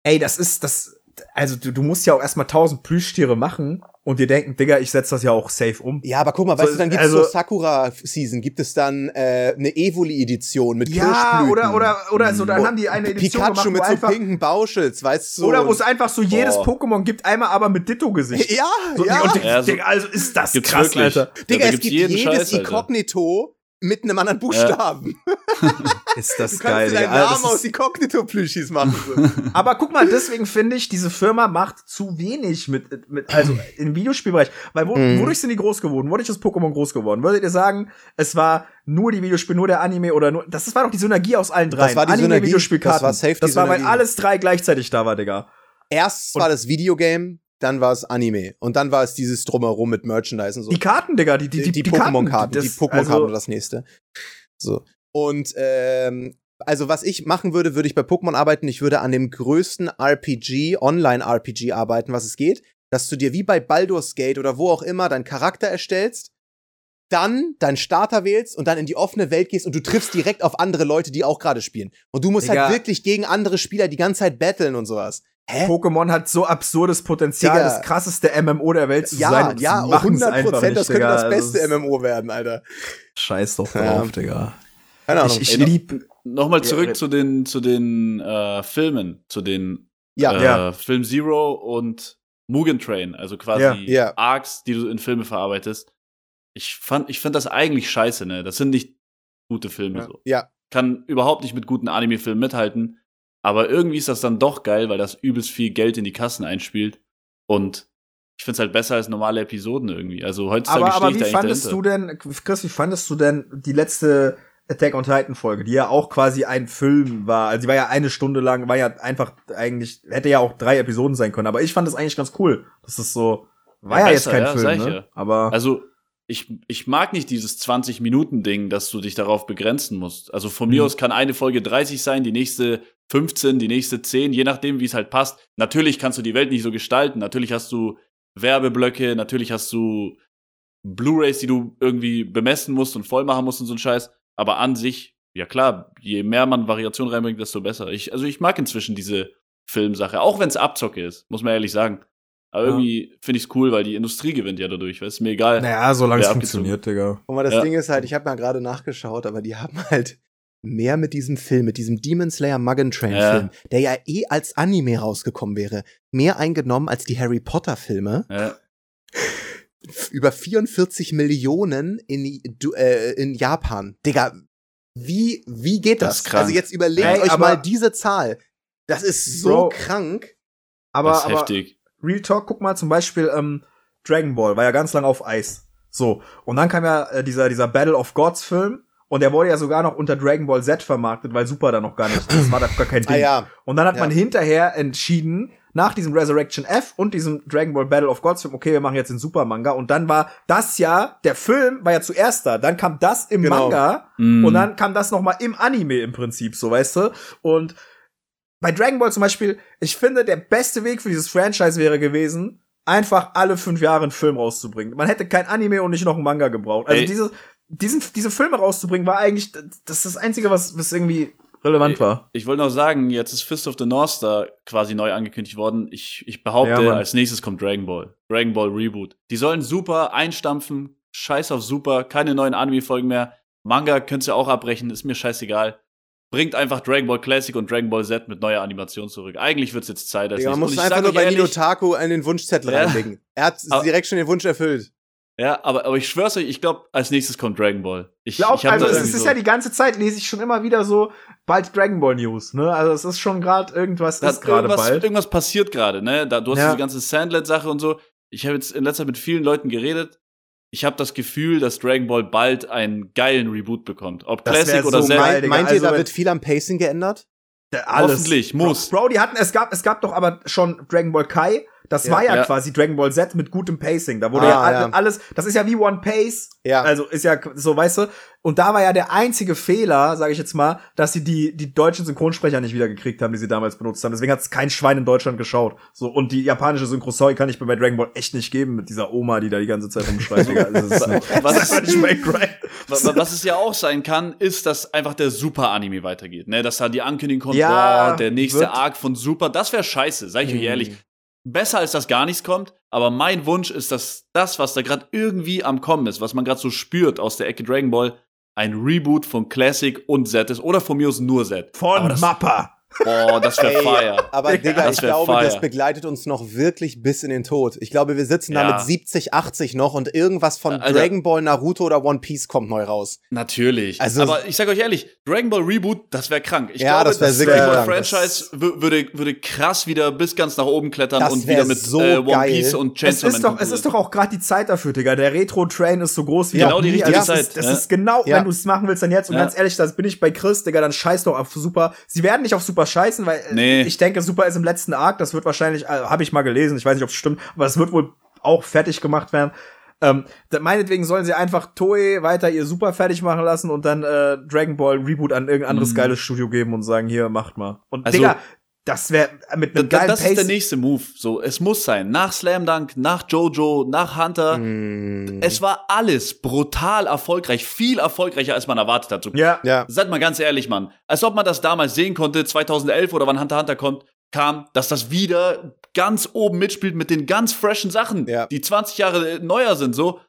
ey, das ist, das, also du, du musst ja auch erstmal 1000 Plüschtiere machen, und dir denken, Digga, ich setze das ja auch safe um. Ja, aber guck mal, weißt du, dann gibt es also, so Sakura-Season, gibt es dann äh, eine Evoli-Edition mit Ja, oder, oder, oder so, dann haben die eine Edition Pikachu gemacht, mit so einfach, pinken Bauschels, weißt du? So oder wo es einfach so jedes oh. Pokémon gibt, einmal aber mit Ditto-Gesicht. Ja, so, ja. Und, ja so, Digga, also ist das krass, wirklich. Alter. Digga, ja, es gibt jedes Scheiß, Inkognito mit einem anderen Buchstaben. Ja. ist das du geil. Du kannst deinen Namen aus die Cognito-Plüschis machen. Aber guck mal, deswegen finde ich, diese Firma macht zu wenig mit, mit also im Videospielbereich. Weil wo, mhm. wodurch sind die groß geworden? Wodurch ist Pokémon groß geworden? Würdet ihr sagen, es war nur die Videospiele, nur der Anime oder nur, das, das war doch die Synergie aus allen drei. Das war die Anime, Synergie, Videospielkarten. Das war safe Das war, weil alles drei gleichzeitig da war, Digga. Erst war das Videogame, dann war es Anime und dann war es dieses drumherum mit Merchandise und so. Die Karten, Digga, die die die, die, die Pokémon-Karten, die Pokémon-Karten also, das nächste. So und ähm, also was ich machen würde, würde ich bei Pokémon arbeiten. Ich würde an dem größten RPG, Online-RPG arbeiten, was es geht. dass du dir wie bei Baldur's Gate oder wo auch immer deinen Charakter erstellst, dann deinen Starter wählst und dann in die offene Welt gehst und du triffst direkt auf andere Leute, die auch gerade spielen. Und du musst halt Digga. halt wirklich gegen andere Spieler die ganze Zeit battlen und sowas. Hä? Pokémon hat so absurdes Potenzial, Digga. das krasseste MMO der Welt zu ja, sein. Ja, 100 Prozent, das könnte Digga. das beste das MMO werden, Alter. Scheiß doch drauf, ja. Digga. Keine Ahnung. Ich, ich lieb. Nochmal zurück ja, zu den, zu den äh, Filmen, zu den ja, äh, ja. Film Zero und Mugen Train, also quasi ja. Arcs, die du in Filme verarbeitest. Ich fand, ich finde das eigentlich scheiße, ne? Das sind nicht gute Filme ja. so. Ja. Kann überhaupt nicht mit guten Anime-Filmen mithalten. Aber irgendwie ist das dann doch geil, weil das übelst viel Geld in die Kassen einspielt. Und ich finde es halt besser als normale Episoden irgendwie. Also heutzutage aber, aber wie fandest du denn, Chris, wie fandest du denn die letzte Attack on Titan Folge, die ja auch quasi ein Film war. Also die war ja eine Stunde lang, war ja einfach eigentlich, hätte ja auch drei Episoden sein können. Aber ich fand das eigentlich ganz cool. Das ist so, war ja, ja besser, jetzt kein ja, Film, ne? Ja. Aber. Also, ich, ich mag nicht dieses 20-Minuten-Ding, dass du dich darauf begrenzen musst. Also von mhm. mir aus kann eine Folge 30 sein, die nächste 15, die nächste 10, je nachdem, wie es halt passt. Natürlich kannst du die Welt nicht so gestalten. Natürlich hast du Werbeblöcke, natürlich hast du Blu-rays, die du irgendwie bemessen musst und voll machen musst und so ein Scheiß. Aber an sich, ja klar, je mehr man Variation reinbringt, desto besser. Ich, also ich mag inzwischen diese Filmsache, auch wenn es Abzocke ist, muss man ehrlich sagen. Aber ja. irgendwie finde ich es cool, weil die Industrie gewinnt ja dadurch. Weil es mir egal. Naja, solange es funktioniert, Digga. Und mal das ja. Ding ist halt, ich habe mal gerade nachgeschaut, aber die haben halt mehr mit diesem Film, mit diesem Demon Slayer Mugen Train ja. Film, der ja eh als Anime rausgekommen wäre, mehr eingenommen als die Harry Potter Filme. Ja. Über 44 Millionen in, äh, in Japan. Digga, wie, wie geht das? das also jetzt überlegt hey, euch mal diese Zahl. Das ist so Bro, krank. Aber, das ist aber heftig. Real Talk, guck mal zum Beispiel ähm, Dragon Ball, war ja ganz lang auf Eis. So, und dann kam ja äh, dieser, dieser Battle of Gods Film und der wurde ja sogar noch unter Dragon Ball Z vermarktet, weil Super da noch gar nicht, das war da gar kein ah, Ding. Ah, ja. Und dann hat ja. man hinterher entschieden, nach diesem Resurrection F und diesem Dragon Ball Battle of Gods Film, okay, wir machen jetzt den Super Manga und dann war das ja, der Film war ja zuerst da, dann kam das im genau. Manga mm. und dann kam das noch mal im Anime im Prinzip, so weißt du? Und bei Dragon Ball zum Beispiel, ich finde, der beste Weg für dieses Franchise wäre gewesen, einfach alle fünf Jahre einen Film rauszubringen. Man hätte kein Anime und nicht noch einen Manga gebraucht. Also diese, diesen, diese Filme rauszubringen war eigentlich, das ist das Einzige, was, was irgendwie relevant war. Ich, ich wollte noch sagen, jetzt ist Fist of the North Star quasi neu angekündigt worden. Ich, ich behaupte, ja, als nächstes kommt Dragon Ball. Dragon Ball Reboot. Die sollen super einstampfen. Scheiß auf super. Keine neuen Anime-Folgen mehr. Manga könnt ihr auch abbrechen. Ist mir scheißegal. Bringt einfach Dragon Ball Classic und Dragon Ball Z mit neuer Animation zurück. Eigentlich wird's jetzt Zeit. Ja, man muss einfach nur bei Nino Taku einen Wunschzettel ja. reinlegen. Er hat direkt schon den Wunsch erfüllt. Ja, aber, aber ich schwör's euch, ich glaube, als nächstes kommt Dragon Ball. Ich glaube, also es ist so ja die ganze Zeit, lese ich schon immer wieder so bald Dragon Ball News, ne? Also es ist schon gerade irgendwas ist gerade bald. Irgendwas passiert gerade, ne? Da, du hast ja. diese ganze Sandlet-Sache und so. Ich habe jetzt in letzter Zeit mit vielen Leuten geredet. Ich habe das Gefühl, dass Dragon Ball bald einen geilen Reboot bekommt. Ob das Classic oder so Meint, meint ihr, also, da wird viel am Pacing geändert? Alles. Hoffentlich, muss. Bro, die hatten, es gab, es gab doch aber schon Dragon Ball Kai das ja, war ja, ja, quasi Dragon Ball Z mit gutem Pacing. Da wurde ah, ja, alles, das ist ja wie One Pace. Ja. Also ist ja so, weißt du. Und da war ja der einzige Fehler, sage ich jetzt mal, dass sie die, die deutschen Synchronsprecher nicht wiedergekriegt haben, die sie damals benutzt haben. Deswegen hat es kein Schwein in Deutschland geschaut. So, und die japanische Synchro, sorry, kann ich bei Dragon Ball echt nicht geben mit dieser Oma, die da die ganze Zeit rumschreit. was, was, was es ja auch sein kann, ist, dass einfach der Super-Anime weitergeht. Ne? Dass da die Ankündigung kommt, ja, boah, der nächste Arc von Super, das wäre scheiße, sag ich euch ehrlich besser als dass gar nichts kommt, aber mein Wunsch ist, dass das, was da gerade irgendwie am Kommen ist, was man gerade so spürt aus der Ecke Dragon Ball, ein Reboot von Classic und Z ist oder von mir aus nur Z. Von Mappa. Boah, das wäre Fire. Aber Digga, ich glaube, fire. das begleitet uns noch wirklich bis in den Tod. Ich glaube, wir sitzen ja. da mit 70, 80 noch und irgendwas von Alter. Dragon Ball, Naruto oder One Piece kommt neu raus. Natürlich. Also, Aber ich sag euch ehrlich, Dragon Ball Reboot, das wäre krank. Ich ja, glaube, das, das Dragon Ball Franchise würde, würde krass wieder bis ganz nach oben klettern und wieder mit so äh, One geil. Piece und Chainsaw es ist doch, Es ist doch auch gerade die Zeit dafür, Digga. Der Retro-Train ist so groß wie Genau die richtige also Zeit. Das, ist, das ist genau, ja. wenn du es machen willst, dann jetzt. Und ganz ehrlich, das bin ich bei Chris, Digga, dann scheiß doch auf Super. Sie werden nicht auf Super scheißen, weil nee Nee. Ich denke, Super ist im letzten Arc, das wird wahrscheinlich, äh, habe ich mal gelesen, ich weiß nicht, ob es stimmt, aber es wird wohl auch fertig gemacht werden. Ähm, meinetwegen sollen sie einfach Toei weiter ihr Super fertig machen lassen und dann äh, Dragon Ball Reboot an irgendein anderes mhm. geiles Studio geben und sagen, hier, macht mal. Und also, Digga, Das wäre mit einem geilen Das Pace. ist der nächste Move. So, es muss sein. Nach Slam Dunk, nach Jojo, nach Hunter. Mm. Es war alles brutal erfolgreich, viel erfolgreicher, als man erwartet hat. So, ja. Ja. Seid mal ganz ehrlich, Mann. Als ob man das damals sehen konnte, 2011 oder wann Hunter Hunter kommt, kam, dass das wieder ganz oben mitspielt mit den ganz freshen Sachen, Ja. die 20 Jahre neuer sind, so.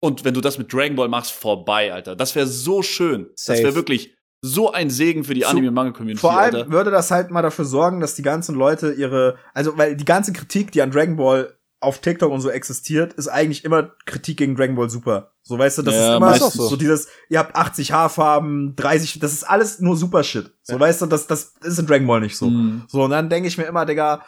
Und wenn du das mit Dragon Ball machst, vorbei, Alter. Das wäre so schön. Das Safe. wäre wirklich so ein Segen für die Anime-Manga-Community, Vor allem Alter. würde das halt mal dafür sorgen, dass die ganzen Leute ihre, also weil die ganze Kritik, die an Dragon Ball auf TikTok und so existiert, ist eigentlich immer Kritik gegen Dragon Ball Super. So weißt du, das Ja, ist immer so. so. dieses, ihr habt 80 Haarfarben, 30, das ist alles nur Super Shit. So weißt du, das, das ist in Dragon Ball nicht so. Mhm. So, und dann denke ich mir immer, Digga,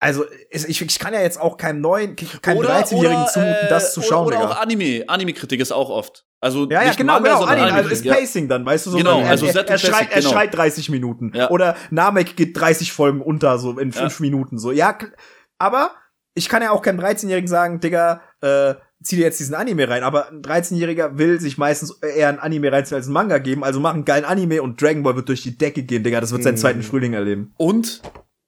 also ich, ich, kann ja jetzt auch keinem neuen, keinem 13-Jährigen zumuten, das zu äh, schauen, Oder, Digga. auch Anime. Anime-Kritik ist auch oft. Also Ja, ja, genau, Manga, genau. Anime, also ist Anime-Kritik, ja. Pacing dann, weißt du so. Genau, er, also er, Set er, und schreit, Classic, er genau. schreit 30 Minuten. Ja. Oder Namek geht 30 Folgen unter, so in 5 Minuten. So, ja, aber ich kann ja auch keinem 13-Jährigen sagen, Digga, äh, zieh dir jetzt diesen Anime rein. Aber ein 13-Jähriger will sich meistens eher ein Anime reinziehen als ein Manga geben. Also mach einen geilen Anime und Dragon Ball wird durch die Decke gehen, Digga. Das wird seinen Mhm. zweiten Frühling erleben. Und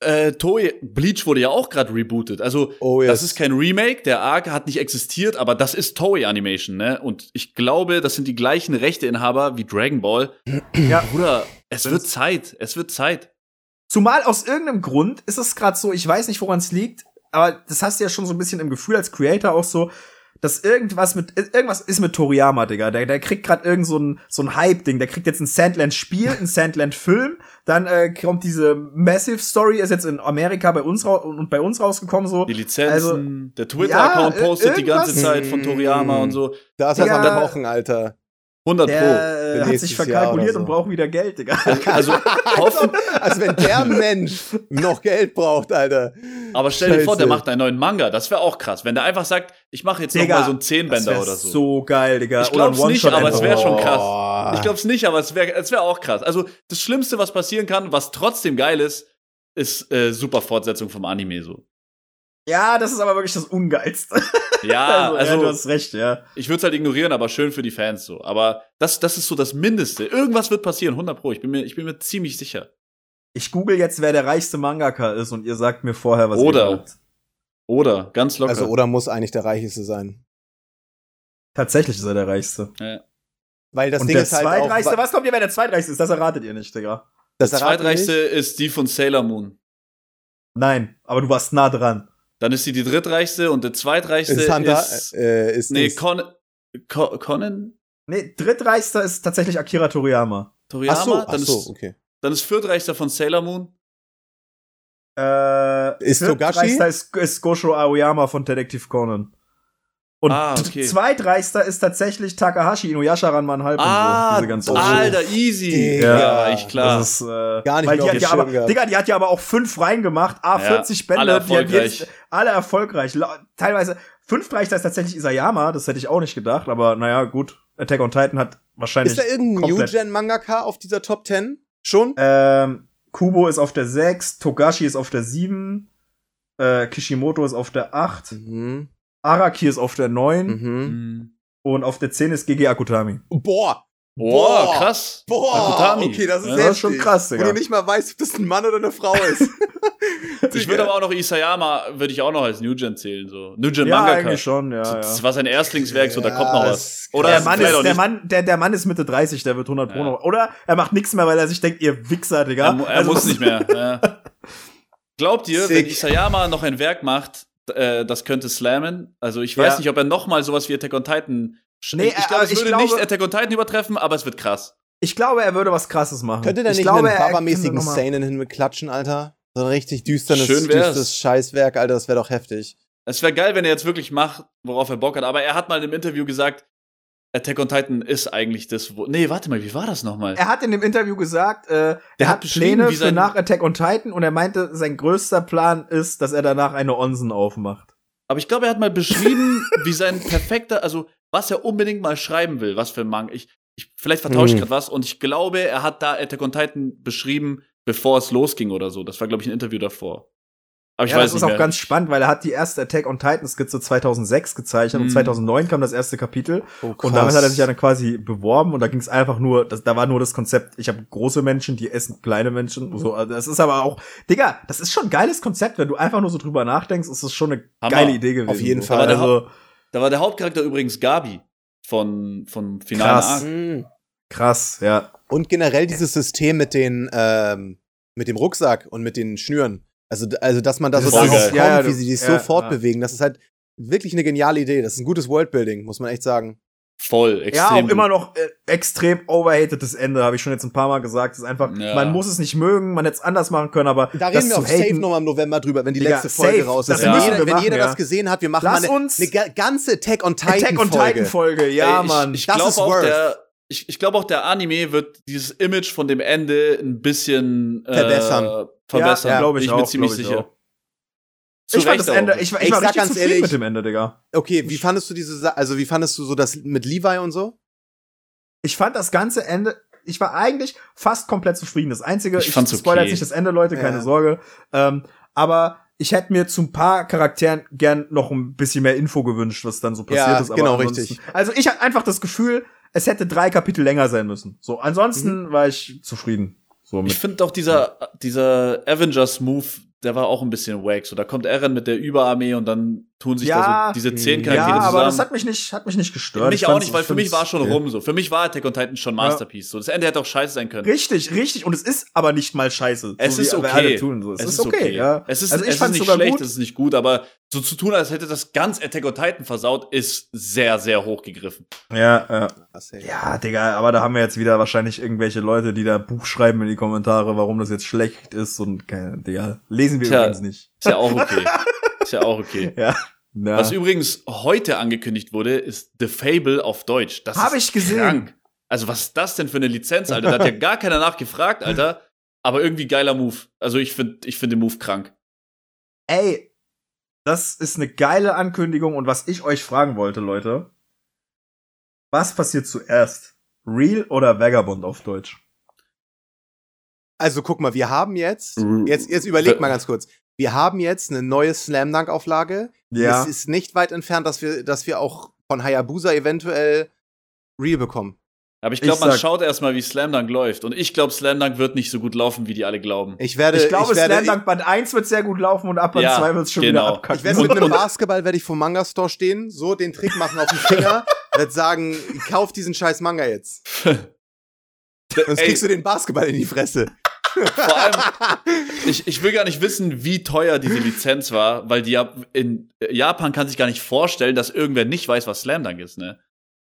äh, Toei, Bleach wurde ja auch gerade rebootet. Also Oh, das yes. ist kein Remake, der Arc hat nicht existiert, aber das ist Toei Animation, ne? Und ich glaube, das sind die gleichen Rechteinhaber wie Dragon Ball. Ja. Bruder, es wird Zeit, es wird Zeit. Zumal aus irgendeinem Grund ist es gerade so, ich weiß nicht, woran es liegt, aber das hast du ja schon so ein bisschen im Gefühl als Creator auch so, dass irgendwas mit irgendwas ist mit Toriyama, Digga. Der, der kriegt gerade irgend so ein so ein Hype-Ding. Der kriegt jetzt ein Sandland-Spiel, ein Sandland-Film. Dann äh, kommt diese Massive Story, ist jetzt in Amerika bei uns und bei uns rausgekommen so. Die Lizenzen, Also, der Twitter-Account ja, postet die ganze Zeit von Toriyama und so. Da ist das an der Wochen, Alter. 100 Pro. Der äh, hat sich verkalkuliert so. und braucht wieder Geld, Digga. Also hoffen, Also wenn der Mensch noch Geld braucht, Alter. aber stell dir vor, Scheiße. der macht einen neuen Manga. Das wäre auch krass. Wenn der einfach sagt, ich mache jetzt noch Digga, mal so einen Zehnbänder oder so. so geil, Digga. Ich glaub's nicht, aber es wär einfach. schon krass. Ich glaub's nicht, aber es wäre es wär auch krass. Also das Schlimmste, was passieren kann, was trotzdem geil ist, ist äh, super Fortsetzung vom Anime so. Ja, das ist aber wirklich das Ungeilste. Ja, also, ja, du hast recht, ja. ich würde es halt ignorieren, aber schön für die Fans so. Aber das, das ist so das Mindeste. Irgendwas wird passieren, 100 pro. Ich bin mir, ich bin mir ziemlich sicher. Ich google jetzt, wer der reichste Mangaka ist und ihr sagt mir vorher, was Oder. ihr glaubt. Oder ganz locker. Also oder muss eigentlich der Reicheste sein. Tatsächlich ist er der reichste. ja. Weil das und Ding der ist halt auch, zweitreichste, was kommt ihr, wer der zweitreichste ist? Das erratet ihr nicht, Digga. das wir zweitreichste nicht. ist die von Sailor Moon. Nein, aber du warst nah dran. Dann ist sie die drittreichste und der zweitreichste ist Hunter, ist. äh, ist nee. Con Con Conan? Nee, drittreichster ist tatsächlich Akira Toriyama. Toriyama? Ach so, ach dann, so, ist, okay. dann ist viertreichster von Sailor Moon. Äh, Ist Togashi? ist, ist Gosho Aoyama von Detective Conan. Und Ah, okay. zweitreichster ist tatsächlich Takahashi Inuyasha Ranman halb und Ah, so. Diese ganze. Alter, easy. Digga. Ja, ich klar. Das ist, äh, Gar nicht weil mehr die hat ja aber, gehabt. Digga, die hat ja aber auch fünf reingemacht, A, Ja, 40 Bände, alle erfolgreich. jetzt alle erfolgreich. Teilweise, fünftreichster ist tatsächlich Isayama, das hätte ich auch nicht gedacht, aber naja, gut. Attack on Titan hat wahrscheinlich. Ist da irgendein komplett- New-Gen-Mangaka auf dieser Top 10? Schon? ähm, Kubo ist auf der 6, Togashi ist auf der 7, äh, Kishimoto ist auf der 8, Mhm. Araki ist auf der 9 Mhm. Mhm. und auf der 10 ist Gigi Akutami. Boah! Boah, Boah. krass. Boah! Akutami. Okay, das ist, Ja, das ist schon krass, Wo Digga. du nicht mal weißt, ob das ein Mann oder eine Frau ist. Ich würde aber auch noch Isayama, würde ich auch noch als New Gen zählen, so. New Gen Ja, Mangaka. eigentlich schon, ja, Das ja. war sein Erstlingswerk, so, da Ja, kommt noch was. Oder Der. Mann, ist, der, nicht. Mann, der, der Mann ist Mitte 30, der wird 100 Pro Ja. noch. Oder er macht nichts mehr, weil er sich denkt, ihr Wichser, Digga. Er, er Also muss nicht mehr. Ja. Glaubt ihr, wenn Sick. Isayama noch ein Werk macht, äh, das könnte slammen? Also ich weiß Ja. nicht, ob er noch mal sowas wie Attack on Titan. Nee, ich glaube, aber es ich würde glaube- nicht Attack on Titan übertreffen, aber es wird krass. Ich glaube, er würde was krasses machen. Könnte der ich nicht glaube, einen er Baba-mäßigen Seinen hin mit klatschen, Alter? So ein richtig düsternes, Schön düsteres Scheißwerk, Alter, das wäre doch heftig. Es wäre geil, wenn er jetzt wirklich macht, worauf er Bock hat. Aber er hat mal in einem Interview gesagt, Attack on Titan ist eigentlich das. Wo nee, warte mal, wie war das nochmal? Er hat in dem Interview gesagt, äh, er hat Pläne wie für nach Attack on Titan und er meinte, sein größter Plan ist, dass er danach eine Onsen aufmacht. Aber ich glaube, er hat mal beschrieben, wie sein perfekter, also was er unbedingt mal schreiben will, was für ein Manga. Ich, ich, vielleicht vertausche ich Hm. gerade was und ich glaube, er hat da Attack on Titan beschrieben, bevor es losging oder so. Das war, glaube ich, ein Interview davor. Aber ich ja, weiß das ist auch ganz spannend, weil er hat die erste Attack on Titan Skizze 2006 gezeichnet mhm. und 2009 kam das erste Kapitel oh, und damit hat er sich ja dann quasi beworben und da ging es einfach nur, das, da war nur das Konzept, ich habe große Menschen, die essen kleine Menschen, so, also das ist aber auch, Digga, das ist schon ein geiles Konzept, wenn du einfach nur so drüber nachdenkst, ist das schon eine Hammer. geile Idee gewesen. Auf jeden so. Fall. Also, da war der Hauptcharakter übrigens Gabi von vom finalen Krass. Mhm. Krass, ja. Und generell dieses System mit den ähm, mit dem Rucksack und mit den Schnüren. Also, also dass man da so darauf kommt, ja, wie sie sich ja, so fortbewegen. Das ist halt wirklich eine geniale Idee. Das ist ein gutes Worldbuilding, muss man echt sagen. Voll, extrem. Ja, auch immer noch äh, extrem overhatedes Ende, habe ich schon jetzt ein paar Mal gesagt. Das ist einfach, ja. man muss es nicht mögen, man hätte es anders machen können, aber. Da reden wir auf Safe nochmal im November drüber, wenn die Digga, letzte Folge safe. raus ist. Wenn, jeder, wenn machen, jeder das gesehen hat, wir machen Lass mal eine, uns eine ganze Attack on Titan Attack on Titan Folge, ja, Ey, Mann. Ich, ich glaube auch, worth. der, ich, ich glaube auch, der Anime wird dieses Image von dem Ende ein bisschen äh, verbessern. Verbessern, ja, glaube ich, ich auch, bin ziemlich sicher. Auch. Ich fand das Ende, ich, ich, ich war richtig ganz ehrlich mit dem Ende, Digga. Okay, wie fandest du diese, also wie fandest du so das mit Levi und so? Ich fand das ganze Ende, ich war eigentlich fast komplett zufrieden. Das einzige, ich, ich okay. jetzt nicht das Ende, Leute, keine ja. Sorge. Ähm, aber ich hätte mir zu ein paar Charakteren gern noch ein bisschen mehr Info gewünscht, was dann so passiert ja, ist. Aber genau, richtig. Also ich hatte einfach das Gefühl, es hätte drei Kapitel länger sein müssen. So, ansonsten mhm. war ich zufrieden. So ich finde auch dieser, dieser Avengers-Move, der war auch ein bisschen wack. So, da kommt Eren mit der Überarmee und dann tun sich ja, da so diese zehn Charaktere ja, zusammen. aber das hat mich nicht, hat mich nicht gestört. Mich auch nicht, weil für mich war schon rum so. Für mich war Attack on Titan schon Masterpiece. So, das Ende hätte auch scheiße sein können. Richtig, richtig. Und es ist aber nicht mal scheiße. Es so ist okay. Tun, so. es, es, ist okay, okay. ja. Es ist, also ich es ist nicht schlecht, gut. es ist nicht gut, aber so zu tun, als hätte das ganz Attack on Titan versaut, ist sehr, sehr hochgegriffen. Ja, ja. Ja, Digga, aber da haben wir jetzt wieder wahrscheinlich irgendwelche Leute, die da Buch schreiben in die Kommentare, warum das jetzt schlecht ist und, Digga, lesen wir Tja, übrigens nicht. Ist ja auch okay. ist ja auch okay. ja. Na. Was übrigens heute angekündigt wurde, ist The Fable auf Deutsch. Das Hab ich gesehen. Krank. Also was ist das denn für eine Lizenz, Alter? Da hat ja gar keiner nachgefragt, Alter. Aber irgendwie geiler Move. Also ich finde ich finde den Move krank. Ey, das ist eine geile Ankündigung und was ich euch fragen wollte, Leute. Was passiert zuerst? Real oder Vagabond auf Deutsch? Also guck mal, wir haben jetzt, jetzt, jetzt überleg mal ganz kurz wir haben jetzt eine neue Slam Dunk Auflage. Ja. Es ist nicht weit entfernt, dass wir, dass wir auch von Hayabusa eventuell Real bekommen. Aber ich glaube, man schaut erstmal, wie Slam Dunk läuft. Und ich glaube, Slam Dunk wird nicht so gut laufen, wie die alle glauben. Ich werde, ich glaube, Slam Dunk Band 1 wird sehr gut laufen und ab Band ja, 2 wird es schon genau. wieder abkacken. Ich werde mit einem Basketball werde ich vom Manga Store stehen, so den Trick machen auf den Finger, werde sagen, kauf diesen scheiß Manga jetzt. Sonst kriegst du den Basketball in die Fresse. Vor allem, ich, ich will gar nicht wissen, wie teuer diese Lizenz war, weil die in Japan kann sich gar nicht vorstellen, dass irgendwer nicht weiß, was Slam Dunk ist, ne?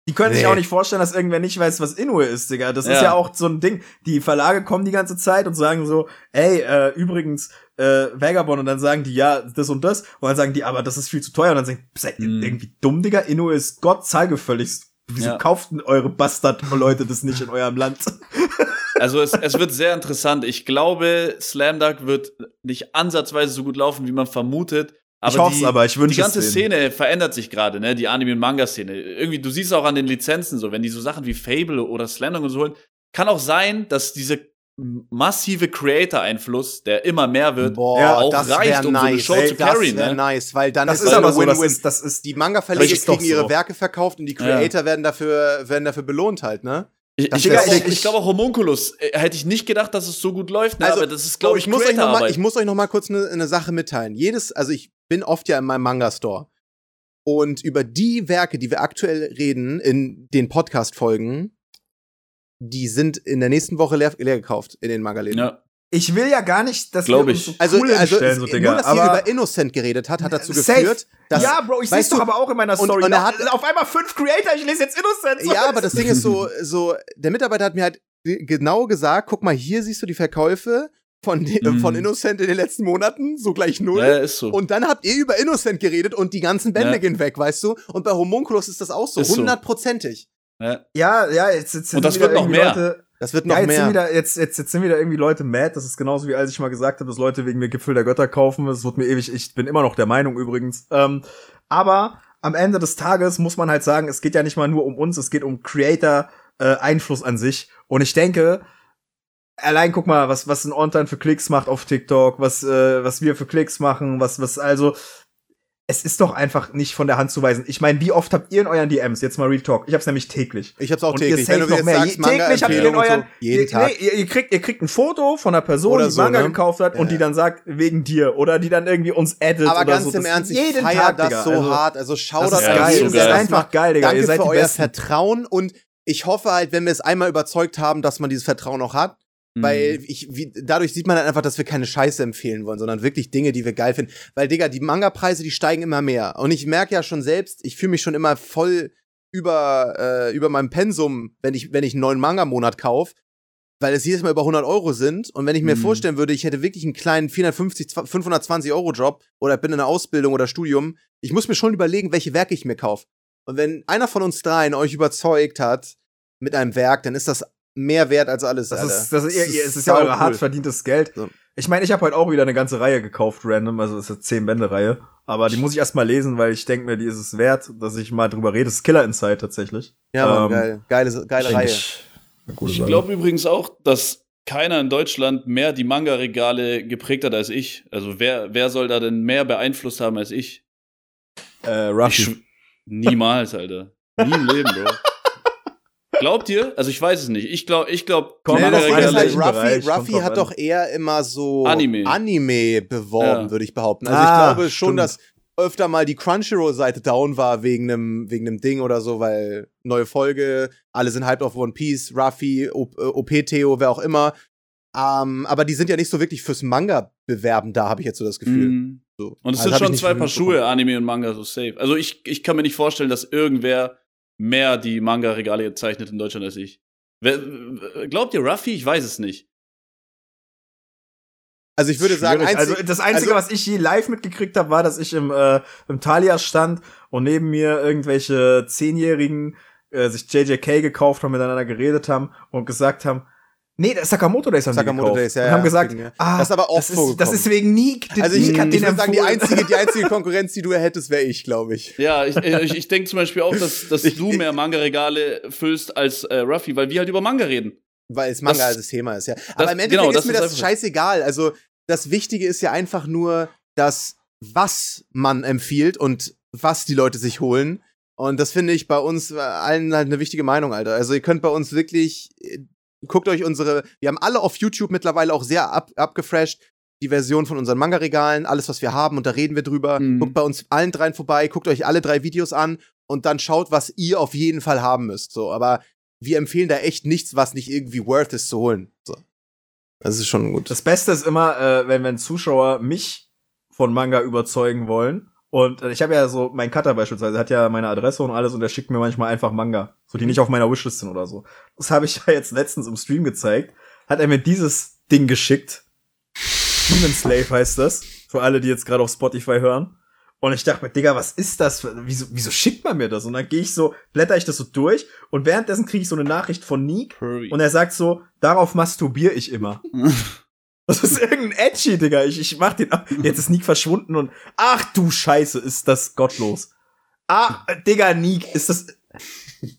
Die können nee. sich auch nicht vorstellen, dass irgendwer nicht weiß, was Inoue ist, Digga. Das ja. ist ja auch so ein Ding. Die Verlage kommen die ganze Zeit und sagen so, ey, äh, übrigens, äh, Vagabond, und dann sagen die, ja, das und das. Und dann sagen die, aber das ist viel zu teuer. Und dann sagen, seid ihr mm. irgendwie dumm, Digga? Inoue ist Gott, zahlgefälligst. Wieso ja. kauft eure Bastard-Leute das nicht in eurem Land? Also es, es wird sehr interessant. Ich glaube, Slam Dunk wird nicht ansatzweise so gut laufen, wie man vermutet. Aber ich hoffe es aber, ich wünsche Die ganze Szene verändert sich gerade, ne? Die Anime- und Manga-Szene. Irgendwie, du siehst auch an den Lizenzen so, wenn die so Sachen wie Fable oder Slam Dunk und so holen, kann auch sein, dass diese massive Creator-Einfluss, der immer mehr wird, Boah, auch reicht, um nice. so eine Show Ey, zu carryen. Das ne? nice, weil dann das ist, ist aber so, das ist, das ist die Manga-Verlege kriegen ihre so. Werke verkauft und die Creator ja. werden dafür werden dafür belohnt halt, ne? Ich, ich, ich, ich glaube auch Homunculus äh, hätte ich nicht gedacht, dass es so gut läuft, ne? also, aber das ist glaube ich, ich muss euch noch mal, ich muss euch noch mal kurz eine ne Sache mitteilen. Jedes, also ich bin oft ja in meinem Manga Store und über die Werke, die wir aktuell reden in den Podcast Folgen, die sind in der nächsten Woche leer, leer gekauft in den Manga-Läden. Ja. Ich will ja gar nicht, dass Glaub wir uns so also, cool also, stellen, so Digga. Nur, dass ihr über Innocent geredet hat, hat dazu safe. geführt, dass, Ja, Bro, ich sehe doch aber auch in meiner Story. Und, und er hat auf einmal fünf Creator, ich lese jetzt Innocent. Ja, aber das Ding ist so, so, der Mitarbeiter hat mir halt genau gesagt, guck mal, hier siehst du die Verkäufe von, mm. von Innocent in den letzten Monaten, so gleich null. Ja, ist so. Und dann habt ihr über Innocent geredet und die ganzen Bände ja. gehen weg, weißt du? Und bei Homunculus ist das auch so, hundertprozentig. Ja. ja, ja, jetzt, jetzt Und das wird noch mehr. Leute, das wird noch ja, jetzt mehr. Sind wieder, jetzt, jetzt, jetzt sind wieder irgendwie Leute mad. Das ist genauso wie als ich mal gesagt habe, dass Leute wegen mir Gipfel der Götter kaufen. Das wird mir ewig, ich bin immer noch der Meinung übrigens. Ähm, aber am Ende des Tages muss man halt sagen, es geht ja nicht mal nur um uns, es geht um Creator äh, Einfluss an sich. Und ich denke, allein guck mal, was, was ein Ontan für Klicks macht auf TikTok, was, äh, was wir für Klicks machen, was, was, also, es ist doch einfach nicht von der Hand zu weisen. Ich meine, wie oft habt ihr in euren DMs, jetzt mal Real Talk, ich hab's nämlich täglich. Ich hab's auch Und täglich. Ihr safe noch mehr. sagst, Je, täglich habt ihr in euren, so, jeden ihr, Tag. Nee, ihr, ihr, kriegt, ihr kriegt ein Foto von einer Person, Oder die so, Manga ne? gekauft hat und Ja. die dann sagt, wegen dir. Oder die dann irgendwie uns addet Aber oder ganz so. im Das Ernst, ich jeden feier Tag, das Digga. so Also, hart. Also schau Das das geil, das geil. ist einfach geil, Digga. Danke ihr seid für die euer Besten. Vertrauen und ich hoffe halt, wenn wir es einmal überzeugt haben, dass man dieses Vertrauen auch hat. Weil ich, wie, dadurch sieht man dann einfach, dass wir keine Scheiße empfehlen wollen, sondern wirklich Dinge, die wir geil finden. Weil, Digga, die Manga-Preise, die steigen immer mehr. Und ich merke ja schon selbst, ich fühle mich schon immer voll über, äh, über meinem Pensum, wenn ich, wenn ich einen neuen Manga-Monat kaufe, weil es jedes Mal über 100 Euro sind. Und wenn ich mir Mhm. vorstellen würde, ich hätte wirklich einen kleinen 450, 520 Euro Job oder bin in einer Ausbildung oder Studium, ich muss mir schon überlegen, welche Werke ich mir kaufe. Und wenn einer von uns dreien euch überzeugt hat mit einem Werk, dann ist das mehr wert als alles. Das Alter. ist, das ist, ihr, ihr, es ist ja sau eure hart verdientes Geld. So. Ich meine, ich habe heute auch wieder eine ganze Reihe gekauft, random, also es ist eine 10 Bände Reihe, aber die muss ich erst mal lesen, weil ich denke mir, die ist es wert, dass ich mal drüber rede. Das ist Killer Inside tatsächlich. Ja, Mann, Ähm, geil. Geile, geile Reihe. ich- Ich glaube übrigens auch, dass keiner in Deutschland mehr die Manga-Regale geprägt hat als ich. Also wer, wer soll da denn mehr beeinflusst haben als ich? äh, Ruffy. schw- Niemals, Alter. Nie im Leben, Bro. Glaubt ihr? Also ich weiß es nicht. Ich glaube, ich glaube, Komm, Nee, das halt, Ruffy, Ruffy hat doch eher immer so Anime. Anime beworben, Ja. würde ich behaupten. Also ich Ah, glaube schon, stimmt. dass öfter mal die Crunchyroll-Seite down war wegen einem wegen einem Ding oder so, weil neue Folge, alle sind hyped auf One Piece, Ruffy, O- äh, OP-Theo, wer auch immer. Ähm, aber die sind ja nicht so wirklich fürs Manga bewerben da, habe ich jetzt so das Gefühl. Mhm. So. Und es Also sind ich schon zwei Paar. Schuhe, Anime und Manga, so safe. Also ich, ich kann mir nicht vorstellen, dass irgendwer mehr die Manga-Regale jetzt zeichnet in Deutschland als ich. Glaubt ihr Ruffy? Ich weiß es nicht. Also ich würde sagen, einzig, also das Einzige, also- was ich je live mitgekriegt habe, war, dass ich im, äh, im Thalia stand und neben mir irgendwelche Zehnjährigen äh, sich JJK gekauft haben, miteinander geredet haben und gesagt haben, nee, der Sakamoto Days haben Sakamoto die gekauft. Days, ja, und ja, haben gesagt, wir. ah, Das ist aber auch das ist, das ist wegen Nick. also ich, Nick hat ich würde sagen, die einzige, die einzige Konkurrenz, die du hättest, wäre ich, glaube ich. Ja, ich, ich, ich denke zum Beispiel auch, dass, dass Ich- du mehr Manga-Regale füllst als äh, Ruffy, weil wir halt über Manga reden. Weil es Manga Das- als das Thema ist, ja. Aber im Endeffekt genau, ist das mir das scheißegal. Also, das Wichtige ist ja einfach nur, dass was man empfiehlt und was die Leute sich holen. Und das finde ich bei uns allen halt eine wichtige Meinung, Alter. Also, ihr könnt bei uns wirklich, äh, guckt euch unsere, wir haben alle auf YouTube mittlerweile auch sehr ab, abgefresht. Die Version von unseren Manga-Regalen, alles, was wir haben, und da reden wir drüber. Mhm. Guckt bei uns allen dreien vorbei, guckt euch alle drei Videos an und dann schaut, was ihr auf jeden Fall haben müsst. So, aber wir empfehlen da echt nichts, was nicht irgendwie worth ist zu holen. So. Das ist schon gut. Das Beste ist immer, äh, wenn, wenn Zuschauer mich von Manga überzeugen wollen. Und äh, ich habe ja so, mein Cutter beispielsweise hat ja meine Adresse und alles und der schickt mir manchmal einfach Manga, so die nicht auf meiner Wishlist sind oder so. Das habe ich ja jetzt letztens im Stream gezeigt. Hat er mir dieses Ding geschickt. Demon Slave heißt das. Für alle, die jetzt gerade auf Spotify hören. Und ich dachte mir, Digga, was ist das? Wieso, wieso schickt man mir das? Und dann gehe ich so, blätter ich das so durch und währenddessen kriege ich so eine Nachricht von Neek und er sagt so, darauf masturbiere ich immer. Das ist irgendein Edgy, Digga. Ich, ich mach den ab. Jetzt ist Nick verschwunden und ach du Scheiße, ist das gottlos. Ah, Digga, Nick, ist das.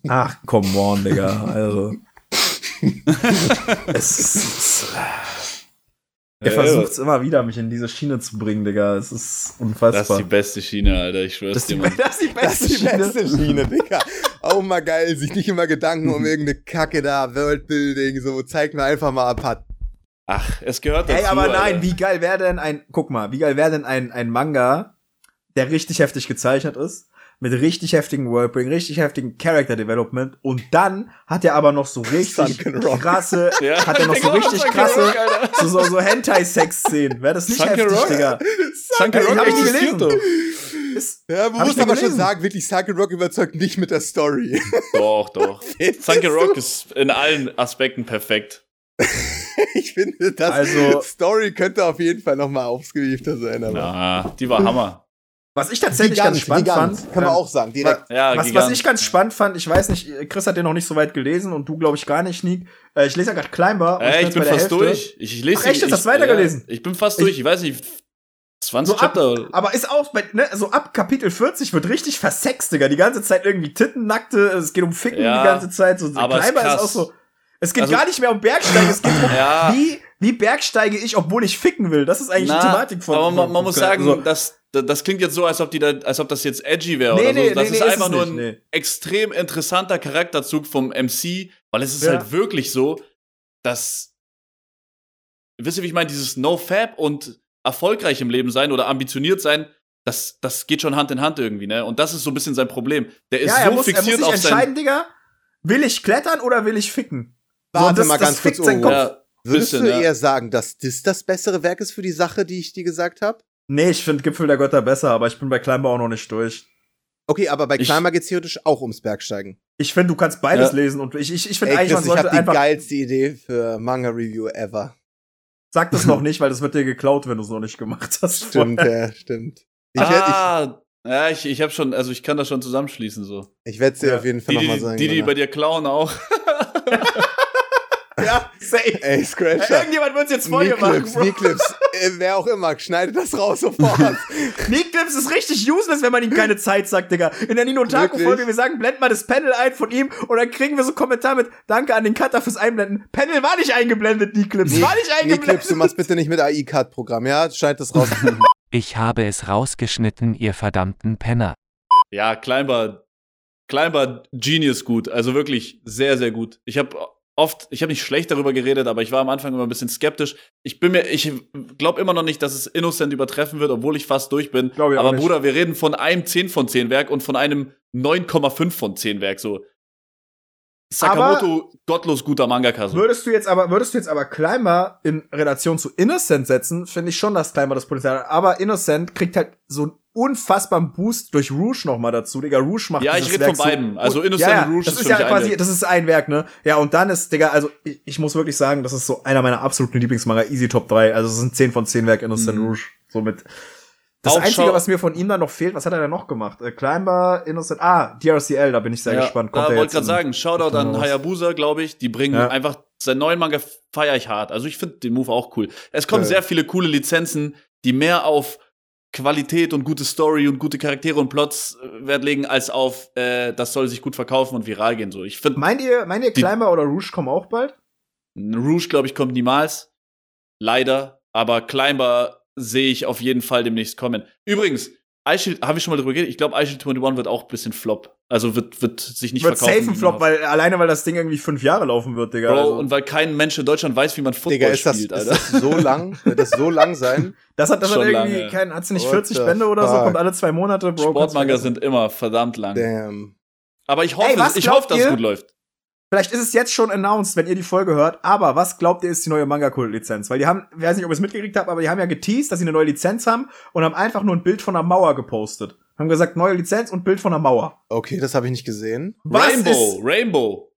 Ach, come on, Digga. Also. es ist. Es, er Ja, versucht immer wieder, mich in diese Schiene zu bringen, Digga. Es ist unfassbar. Das ist die beste Schiene, Alter. Ich schwör's Das ist dir, die, Mann. das ist die Das beste ist die Schiene. beste Schiene, Digga. Auch mal geil, sich nicht immer Gedanken um irgendeine Kacke da, Worldbuilding, so, zeig mir einfach mal ein paar. Ach, es gehört dazu. Ey, aber nein, Alter. wie geil wäre denn ein, guck mal, wie geil wäre denn ein, ein Manga, der richtig heftig gezeichnet ist, mit richtig heftigen Worldbuilding, richtig heftigen Character Development und dann hat er aber noch so richtig krasse, Ja, hat er noch so richtig krasse, Rock, so, so, so Hentai-Sex-Szenen. Wäre das nicht Sunken heftig, Rock? Digga? Sunken Ey, Rock hab ich gelesen. doch. Ist, Ja, man muss aber schon gelesen. sagen, wirklich, Sunken Rock überzeugt nicht mit der Story. Doch, doch. Sunken Rock ist in allen Aspekten perfekt. ich finde, das Also- Story könnte auf jeden Fall noch mal ausgewiefter sein. Aber Na, die war Hammer. was ich tatsächlich ganz spannend Gigant, fand, kann man auch sagen, direkt. Ja, was, Gigant. was ich ganz spannend fand, ich weiß nicht, Chris hat den noch nicht so weit gelesen und du, glaube ich, gar nicht, Nick. Äh, ich lese ja gerade und Ey, ich bin fast Hälfte. durch. Ich, ich lese Ach, echt? Hast du das ich- weitergelesen? Ja, ich bin fast Ich- durch. Ich weiß nicht, 20 So ab, Chapter. aber ist auch bei, ne, so ab Kapitel 40 wird richtig versext, Digga. Die ganze Zeit irgendwie Titten, nackte, es geht um Ficken Ja, die ganze Zeit. So, aber ist Kleiber ist, krass. auch so. Es geht also, gar nicht mehr um Bergsteigen, es geht um, ja. wie, wie bergsteige ich, obwohl ich ficken will. Das ist eigentlich Na, die Thematik von. Aber man, man muss sagen, also, das, das klingt jetzt so, als ob, die da, als ob das jetzt edgy wäre nee, oder nee, so. Das nee, ist einfach ist nur ein nee. extrem interessanter Charakterzug vom MC, weil es ist ja. halt wirklich so, dass. Wisst ihr, wie ich meine? Dieses No-Fab und erfolgreich im Leben sein oder ambitioniert sein, das, das geht schon Hand in Hand irgendwie, ne? Und das ist so ein bisschen sein Problem. Der ist ja, so muss, fixiert er muss sich auf entscheiden, Digga, will ich klettern oder will ich ficken? Warte das, mal ganz kurz. Oh. Ja, Würdest bisschen, du eher sagen, dass das das bessere Werk ist für die Sache, die ich dir gesagt habe? Nee, ich finde Gipfel der Götter besser, aber ich bin bei Climber auch noch nicht durch. Okay, aber bei Climber geht's theoretisch auch ums Bergsteigen. Ich finde, du kannst beides ja. lesen und ich, ich, ich finde eigentlich, man sollte ich hab die geilste Idee für Manga-Review ever. Sag das noch nicht, weil das wird dir geklaut, wenn du es noch nicht gemacht hast. Stimmt, ja, stimmt. Ich, ah, ich, ja, ich, ich habe schon, also ich kann das schon zusammenschließen so. Ich werde es dir ja. auf jeden Fall nochmal sagen. Die, die, die bei dir klauen auch. Ja, safe. Ey, Scratcher. Irgendjemand wird es jetzt vor dir machen. Kneeclips, äh, wer auch immer, schneidet das raus sofort. Kneeclips ist richtig useless, wenn man ihm keine Zeit sagt, Digga. In der Nino Taku-Folge, wir sagen, blend mal das Panel ein von ihm und dann kriegen wir so einen Kommentar mit, danke an den Cutter fürs Einblenden. Panel war nicht eingeblendet, Kneeclips, war nicht eingeblendet. Kneeclips, du machst bitte nicht mit AI-Cut-Programm, ja? Schneid das raus. ich habe es rausgeschnitten, ihr verdammten Penner. Ja, Kleinbar, Kleinbar Genius gut, also wirklich sehr, sehr gut. Ich habe oft, ich habe nicht schlecht darüber geredet, aber ich war am Anfang immer ein bisschen skeptisch. Ich bin mir, ich glaube immer noch nicht, dass es Innocent übertreffen wird, obwohl ich fast durch bin. aber Bruder, wir reden von einem 10 von 10 Werk und von einem 9,5 von 10 Werk, so. Sakamoto, aber gottlos guter Mangaka. So. Würdest du jetzt aber, würdest du jetzt aber Climber in Relation zu Innocent setzen, finde ich schon, dass Climber das Potenzial hat. Aber Innocent kriegt halt so unfassbaren Boost durch Rouge noch mal dazu. Digga, Rouge macht Ja, ich rede von beiden. Also Innocent ja, ja, Rouge das ist, ist ja quasi, das ist ein Werk, ne? Ja, und dann ist, Digga, also ich, ich muss wirklich sagen, das ist so einer meiner absoluten Lieblingsmanga, Easy Top 3. Also es sind 10 von 10 Werk Innocent mhm. Rouge. So mit das auch Einzige, was mir von ihm dann noch fehlt, was hat er denn noch gemacht? Äh, Climber, Innocent, ah, DRCL, da bin ich sehr ja, gespannt. Kommt da wollte gerade sagen, Shoutout an Hayabusa, glaube ich. Die bringen ja. einfach, seinen neuen Manga feier ich hart. Also ich finde den Move auch cool. Es kommen ja. sehr viele coole Lizenzen, die mehr auf Qualität und gute Story und gute Charaktere und Plots äh, Wert legen, als auf, äh, das soll sich gut verkaufen und viral gehen. So, ich finde. Meint ihr, meint ihr Climber oder Rouge kommen auch bald? Rouge, glaube ich, kommt niemals. Leider. Aber Climber sehe ich auf jeden Fall demnächst kommen. Übrigens, iShield, habe ich schon mal drüber geredet, ich glaube, iShield 21 wird auch ein bisschen Flop. Also wird, wird sich nicht wird verkaufen. Wird safe ein Flop, weil, alleine weil das Ding irgendwie fünf Jahre laufen wird, Digga. Bro, also. und weil kein Mensch in Deutschland weiß, wie man Football Digga, ist das, spielt, Alter. Ist das so lang? Wird das so lang sein? Das hat, das hat irgendwie, lang, kein, hat's nicht What 40 Bände oder so, kommt alle zwei Monate, Bro. Sportmanga sind immer verdammt lang. Damn. Aber ich hoffe, Ey, ich hoffe, dass es gut läuft. Vielleicht ist es jetzt schon announced, wenn ihr die Folge hört, aber was glaubt ihr ist die neue Manga-Kult-Lizenz? Weil die haben, ich weiß nicht, ob ihr es mitgekriegt habt, aber die haben ja geteased, dass sie eine neue Lizenz haben und haben einfach nur ein Bild von einer Mauer gepostet. Haben gesagt, neue Lizenz und Bild von einer Mauer. Okay, das habe ich nicht gesehen. Was Rainbow, ist, Rainbow.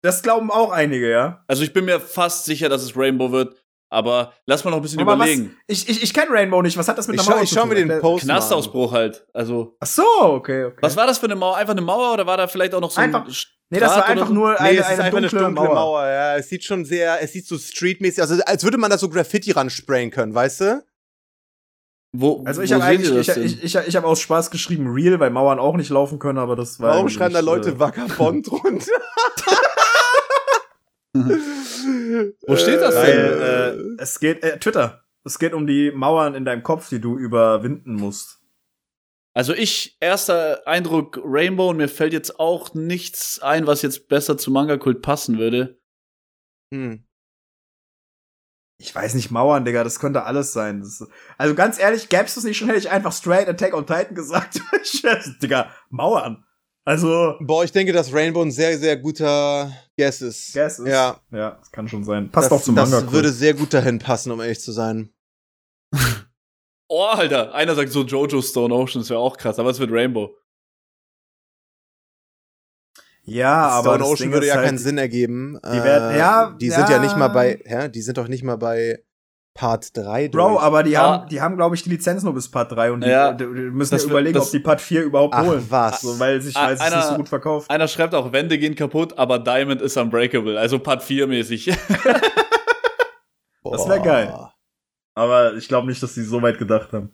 Das glauben auch einige, ja. Also ich bin mir fast sicher, dass es Rainbow wird. Aber lass mal noch ein bisschen aber überlegen. Was, ich ich, ich kenne Rainbow nicht. Was hat das mit ich einer Mauer ich zu tun? Ich schau mir den Post Knastausbruch halt. Also. Ach so, okay, okay. Was war das für eine Mauer? Einfach eine Mauer oder war da vielleicht auch noch so einfach, ein Nee, das war einfach so? nur eine, nee, eine, eine, dunkle, dunkle Mauer. Mauer. Ja, es sieht schon sehr, es sieht so streetmäßig, also als würde man da so Graffiti ran sprayen können, weißt du? Wo, also ich habe eigentlich, ich, ich, ich, ich habe aus Spaß geschrieben Real, weil Mauern auch nicht laufen können, aber das war. Warum schreiben da Leute äh, Vagabond drunter? Wo steht das denn? Äh, es geht, äh, Twitter. Es geht um die Mauern in deinem Kopf, die du überwinden musst. Also ich, erster Eindruck Rainbow und mir fällt jetzt auch nichts ein, was jetzt besser zu Manga-Kult passen würde. Hm. Ich weiß nicht, Mauern, Digga, das könnte alles sein. Das, also ganz ehrlich, gäb's es nicht schon, hätte ich einfach straight Attack on Titan gesagt. Digga, Mauern. Also. Boah, ich denke, dass Rainbow ein sehr, sehr guter Guess ist. Guess ist. Ja. Ja, das kann schon sein. Passt das, auch zum Manga. Das würde sehr gut dahin passen, um ehrlich zu sein. oh, Alter. Einer sagt so Jojo Stone Ocean, das wäre auch krass, aber es wird Rainbow. Ja, aber Stone Ocean würde ja halt, keinen Sinn ergeben. Die, werden, äh, ja, die sind ja nicht mal bei, ja, die sind doch nicht mal bei Part 3 Bro, durch. aber die ah. haben, die haben, glaube ich, die Lizenz nur bis Part 3 und die, ja, die müssen ja überlegen, das, ob die Part 4 überhaupt ach, holen. Was? So, weil sich weil einer, nicht so gut verkauft. Einer schreibt auch, Wände gehen kaputt, aber Diamond ist unbreakable, also Part 4 mäßig. das wäre geil. Aber ich glaube nicht, dass sie so weit gedacht haben.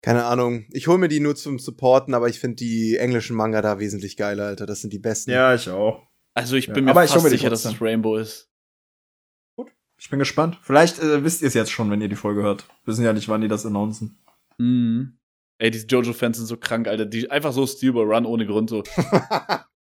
Keine Ahnung. Ich hole mir die nur zum Supporten, aber ich finde die englischen Manga da wesentlich geiler, Alter. Das sind die besten. Ja, ich auch. Also ich bin ja, mir fast sicher, dass es Rainbow ist. Gut, ich bin gespannt. Vielleicht äh, wisst ihr es jetzt schon, wenn ihr die Folge hört. Wir wissen ja nicht, wann die das announcen. Mhm. Ey, diese Jojo-Fans sind so krank, Alter. Die einfach so Steelball Run ohne Grund so.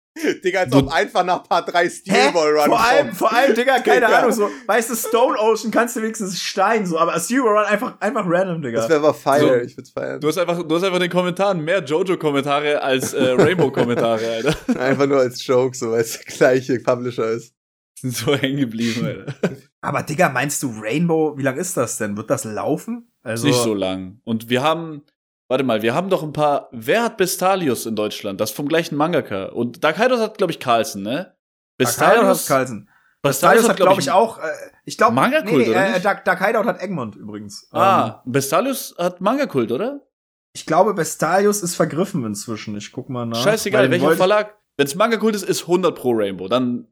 Digga, als ob einfach nach Part 3 Steelball Run Vor allem, vor allem, Digga, keine Digga. Ahnung, so, weißt du, Stone Ocean kannst du wenigstens Stein, so, aber Steelball Run einfach, einfach random, Digga. Das wäre aber feier, so, ich würd's feiern. Du hast einfach, du hast einfach in den Kommentaren mehr Jojo-Kommentare als äh, Rainbow-Kommentare, Alter. einfach nur als Joke, so, weil es der gleiche Publisher ist. Sind so hängen geblieben, Alter. aber Digga, meinst du Rainbow, wie lang ist das denn? Wird das laufen? Also, Nicht so lang. Und wir haben, Warte mal, wir haben doch ein paar. Wer hat Bestalius in Deutschland? Das vom gleichen Mangaka. Und Dark Hideout hat, glaube ich, Carlsen, ne? Bestalius hat Carlsen. Bestalius hat, glaube ich, auch. Äh, ich glaube, Manga-Kult, nee, nee, oder? Äh, Dark, Dark Hideout hat Egmont übrigens. Ah, ähm, Bestalius hat Manga-Kult, oder? Ich glaube, Bestalius ist vergriffen inzwischen. Ich guck mal nach. Scheißegal, welcher Verlag. Wenn's Manga-Kult ist, ist 100 pro Rainbow. Dann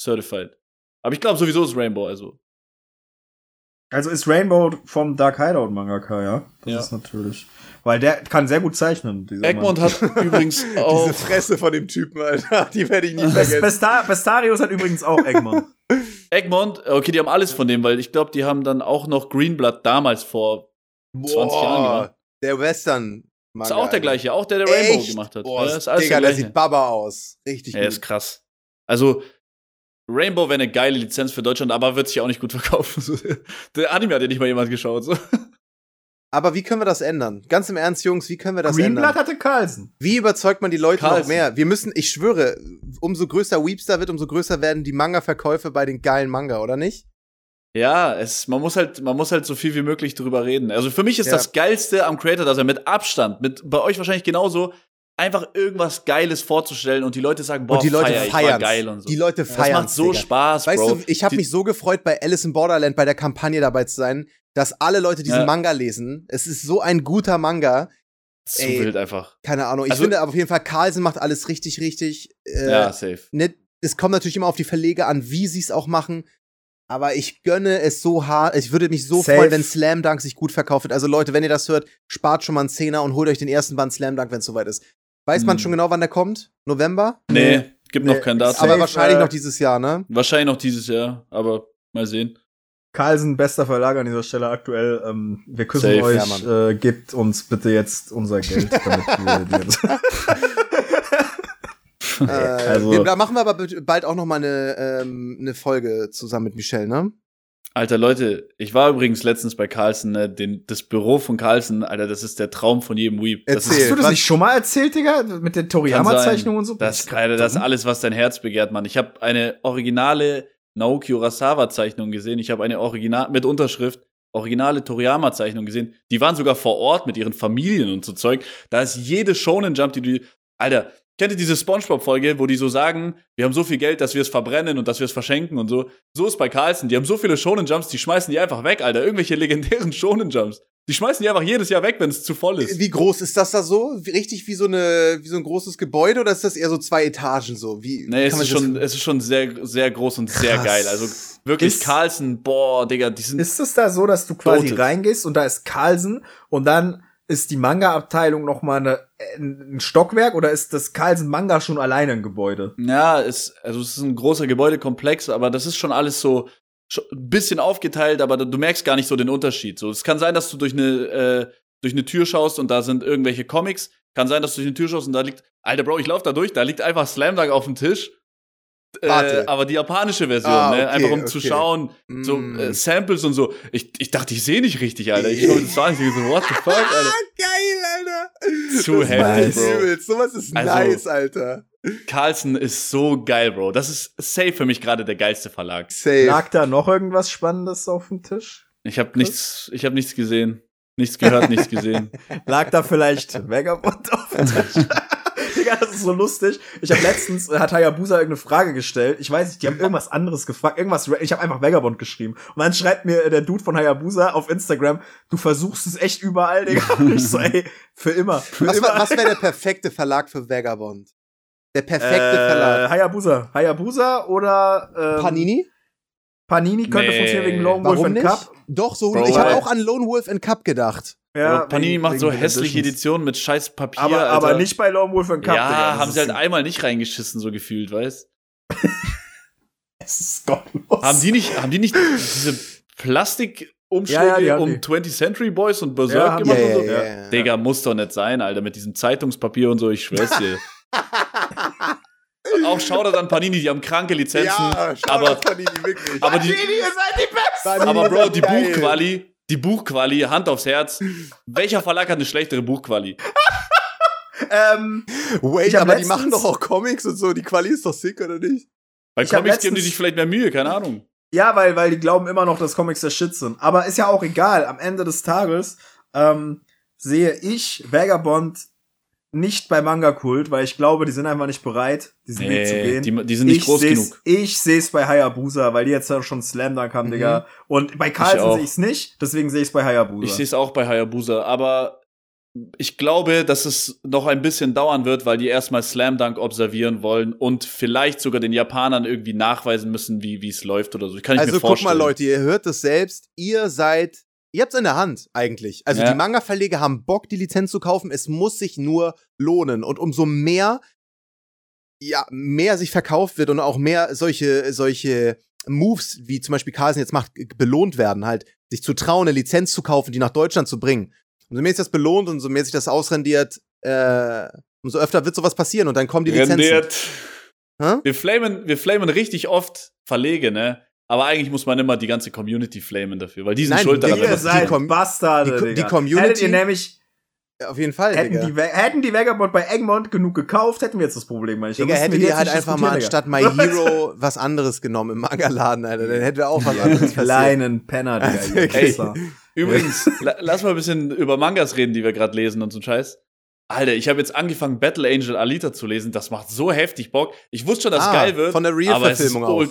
certified. Aber ich glaube sowieso ist Rainbow, also. Also ist Rainbow vom Dark Hideout Mangaka, ja? Das ja. ist natürlich. Weil der kann sehr gut zeichnen. Egmont hat übrigens auch. Diese Fresse von dem Typen, Alter. Die werde ich nie vergessen. Besta Bestarius hat übrigens auch Egmont. Egmont, okay, die haben alles von dem, weil ich glaube, die haben dann auch noch Greenblood damals vor Boah, 20 Jahren gemacht. Der Western. Ist auch der gleiche, auch der, der Rainbow Echt? gemacht hat. Boah, ja, ist alles Digga, der, der sieht Baba aus. Richtig ja, gut. ist krass. Also, Rainbow wäre eine geile Lizenz für Deutschland, aber wird sich auch nicht gut verkaufen. Der Anime hat ja nicht mal jemand geschaut. So. Aber wie können wir das ändern? Ganz im Ernst, Jungs, wie können wir das Greenblood ändern? Greenblood hatte Carlsen. Wie überzeugt man die Leute Carlsen. noch mehr? Wir müssen, ich schwöre, umso größer Weepster wird, umso größer werden die Manga-Verkäufe bei den geilen Manga, oder nicht? Ja, es, man muss halt, man muss halt so viel wie möglich drüber reden. Also für mich ist ja. das Geilste am Creator, dass er mit Abstand, mit bei euch wahrscheinlich genauso, einfach irgendwas Geiles vorzustellen und die Leute sagen, boah, und die Leute feier, feiern geil und so. Die Leute feiern. Das macht so Digga. Spaß, Weißt Bro. du, ich habe mich so gefreut, bei Alice in Borderland bei der Kampagne dabei zu sein, dass alle Leute diesen ja. Manga lesen. Es ist so ein guter Manga. Zu Ey, wild einfach. Keine Ahnung. Ich also, finde aber auf jeden Fall, Carlsen macht alles richtig, richtig. Äh, ja, safe. Ne, es kommt natürlich immer auf die Verleger an, wie sie es auch machen. Aber ich gönne es so hart. Ich würde mich so Safe. freuen, wenn Slam Dunk sich gut verkauft. Also Leute, wenn ihr das hört, spart schon mal einen Zehner und holt euch den ersten Band Slam Dunk, wenn es soweit ist. Weiß hm. man schon genau, wann der kommt? November? Nee, gibt nee. noch kein Datum. Aber wahrscheinlich äh, noch dieses Jahr, ne? Wahrscheinlich noch dieses Jahr, aber mal sehen. Carlsen, bester Verlag an dieser Stelle aktuell. Ähm, wir küssen Safe, euch. Ja, äh, gebt uns bitte jetzt unser Geld, damit wir äh, also, da machen wir aber bald auch noch mal eine, ähm, eine Folge zusammen mit Michelle, ne? Alter Leute, ich war übrigens letztens bei Carlsen, ne, den, das Büro von Carlsen, Alter, das ist der Traum von jedem Weep. Das Erzähl, Hast du das nicht schon mal erzählt, Digga? Mit der Toriyama-Zeichnung und so? Das, Alter, das ist alles, was dein Herz begehrt, Mann. Ich habe eine originale Naoki Urasawa-Zeichnung gesehen. Ich habe eine Original mit Unterschrift originale Toriyama-Zeichnung gesehen. Die waren sogar vor Ort mit ihren Familien und so Zeug. Da ist jede Shonen Jump, die du, Alter, Kennt ihr diese Spongebob-Folge, wo die so sagen, wir haben so viel Geld, dass wir es verbrennen und dass wir es verschenken und so? So ist bei Carlsen. Die haben so viele Shonen-Jumps, die schmeißen die einfach weg, Alter. Irgendwelche legendären Shonen-Jumps. Die schmeißen die einfach jedes Jahr weg, wenn es zu voll ist. Wie groß ist das da so? Richtig wie so eine, wie so ein großes Gebäude oder ist das eher so zwei Etagen so? Wie, nee, es ist schon, es ist schon sehr, sehr groß und Krass. sehr geil. Also wirklich ist, Carlsen, boah, Digga, die sind. Ist es da so, dass du quasi Tote. reingehst und da ist Carlsen und dann ist die Manga-Abteilung noch mal eine, ein Stockwerk oder ist das Carlsen Manga schon alleine ein Gebäude? Ja, ist, also es ist ein großer Gebäudekomplex, aber das ist schon alles so ein bisschen aufgeteilt, aber du merkst gar nicht so den Unterschied. So, es kann sein, dass du durch eine äh, durch eine Tür schaust und da sind irgendwelche Comics. Kann sein, dass du durch eine Tür schaust und da liegt, Alter Bro, ich lauf da durch, da liegt einfach Slam Dunk auf dem Tisch äh, aber die japanische Version, ah, ne? okay, ne? Einfach um okay. zu schauen, so mm. äh, Samples und so. Ich, ich dachte, ich sehe nicht richtig, Alter. Ich schaue das war nicht so, what the fuck, Alter. Geil, Alter. Zu das heftig, Bro. Sowas ist also, nice, Alter. Carlson ist so geil, Bro. Das ist safe für mich gerade der geilste Verlag. Safe. Lag da noch irgendwas Spannendes auf dem Tisch? Ich habe nichts, ich habe nichts gesehen. Nichts gehört, nichts gesehen. Lag da vielleicht Vagabond auf dem Tisch? Digga, das ist so lustig. Ich habe letztens, äh, hat Hayabusa irgendeine Frage gestellt. Ich weiß nicht, die haben irgendwas anderes gefragt. Irgendwas, ich habe einfach Vagabond geschrieben. Und dann schreibt mir äh, der Dude von Hayabusa auf Instagram, du versuchst es echt überall, Digga. Und ich so, ey, für immer. Für was, immer. was wäre der perfekte Verlag für Vagabond? Der perfekte äh, Verlag. Hayabusa. Hayabusa oder ähm, Panini? Panini könnte nee. funktionieren wegen Lone Wolf and Cup. Doch, so. Bro, ich habe auch an Lone Wolf and Cup gedacht. Ja, Panini wegen, macht so hässliche Editionen mit scheiß Papier. Aber, aber nicht bei Lone Wolf and Cup. Ja, haben sie halt einmal nicht reingeschissen, so gefühlt, weißt es ist gottlos. Haben die nicht, haben die nicht diese Plastik-Umschläge ja, ja, um die. 20th Century Boys und Berserk ja, gemacht und so? Ja, Digga, muss doch nicht sein, Alter, mit diesem Zeitungspapier und so, ich schwör's dir. auch Shoutout an Panini, die haben kranke Lizenzen. Ja, aber, Panini, wirklich. Aber die, Panini, ihr seid die Besten! Aber Bro, die Buchquali, die Buchquali, Hand aufs Herz. Welcher Verlag hat eine schlechtere Buchquali? ähm, Wait, aber die machen doch auch Comics und so. Die Quali ist doch sick, oder nicht? Bei ich Comics geben die sich vielleicht mehr Mühe, keine Ahnung. Ja, weil, weil die glauben immer noch, dass Comics der Shit sind. Aber ist ja auch egal. Am Ende des Tages ähm, sehe ich Vagabond nicht bei Manga-Kult, weil ich glaube, die sind einfach nicht bereit, diesen nee, Weg zu gehen. Die, die sind nicht ich groß genug. Ich sehe es bei Hayabusa, weil die jetzt schon Slam Dunk haben, mhm. Digga. Und bei Carlsen sehe ich es nicht, deswegen sehe ich es bei Hayabusa. Ich sehe es auch bei Hayabusa, aber ich glaube, dass es noch ein bisschen dauern wird, weil die erstmal Slam Dunk observieren wollen und vielleicht sogar den Japanern irgendwie nachweisen müssen, wie es läuft oder so. Ich kann also mir vorstellen. guck mal, Leute, ihr hört es selbst. Ihr seid, ihr habt's in der Hand eigentlich. Also ja. die Manga-Verleger haben Bock, die Lizenz zu kaufen. Es muss sich nur lohnen. Und umso mehr, ja, mehr sich verkauft wird und auch mehr solche, solche Moves, wie zum Beispiel Carlsen jetzt macht, belohnt werden, halt, sich zu trauen, eine Lizenz zu kaufen, die nach Deutschland zu bringen umso mehr ist das belohnt und umso mehr sich das ausrendiert, äh, umso öfter wird sowas passieren und dann kommen die Lizenzen. Rendiert. Wir flamen, wir flamen richtig oft Verlege, ne? Aber eigentlich muss man immer die ganze Community flamen dafür, weil die sind Nein, schuld daran. Ihr seid die Bastarde, die, die Community. Hättet ihr nämlich auf jeden Fall, hätten die, hätten die Vagabond bei Egmont genug gekauft, hätten wir jetzt das Problem. Ich Digga, hättet ihr halt einfach mal anstatt My Hero was anderes genommen im Manga-Laden, Alter. Dann hätten wir auch was anderes Kleinen Penner, Digga. Okay. Übrigens, la lass mal ein bisschen über Mangas reden, die wir gerade lesen und so Scheiß. Alter, ich habe jetzt angefangen, Battle Angel Alita zu lesen. Das macht so heftig Bock. Ich wusste schon, dass ah, geil wird. Von der Real-Verfilmung auch.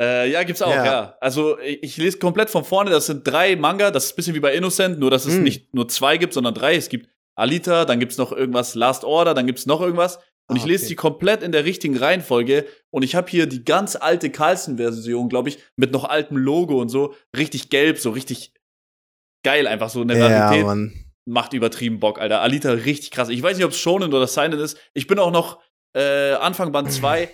Äh, ja, gibt's auch, ja. ja. Also ich, ich, lese komplett von vorne. Das sind drei Manga. Das ist ein bisschen wie bei Innocent, nur dass es mm. nicht nur zwei gibt, sondern drei. Es gibt Alita, dann gibt's noch irgendwas Last Order, dann gibt's noch irgendwas. Und ah, ich lese okay. die komplett in der richtigen Reihenfolge. Und ich habe hier die ganz alte Carlsen-Version, glaube ich, mit noch altem Logo und so. Richtig gelb, so richtig geil, einfach so eine Rarität. Ja, macht übertrieben Bock, Alter. Alita richtig krass. Ich weiß nicht, ob es Shonen oder Seinen ist. Ich bin auch noch äh, Anfang Band 2,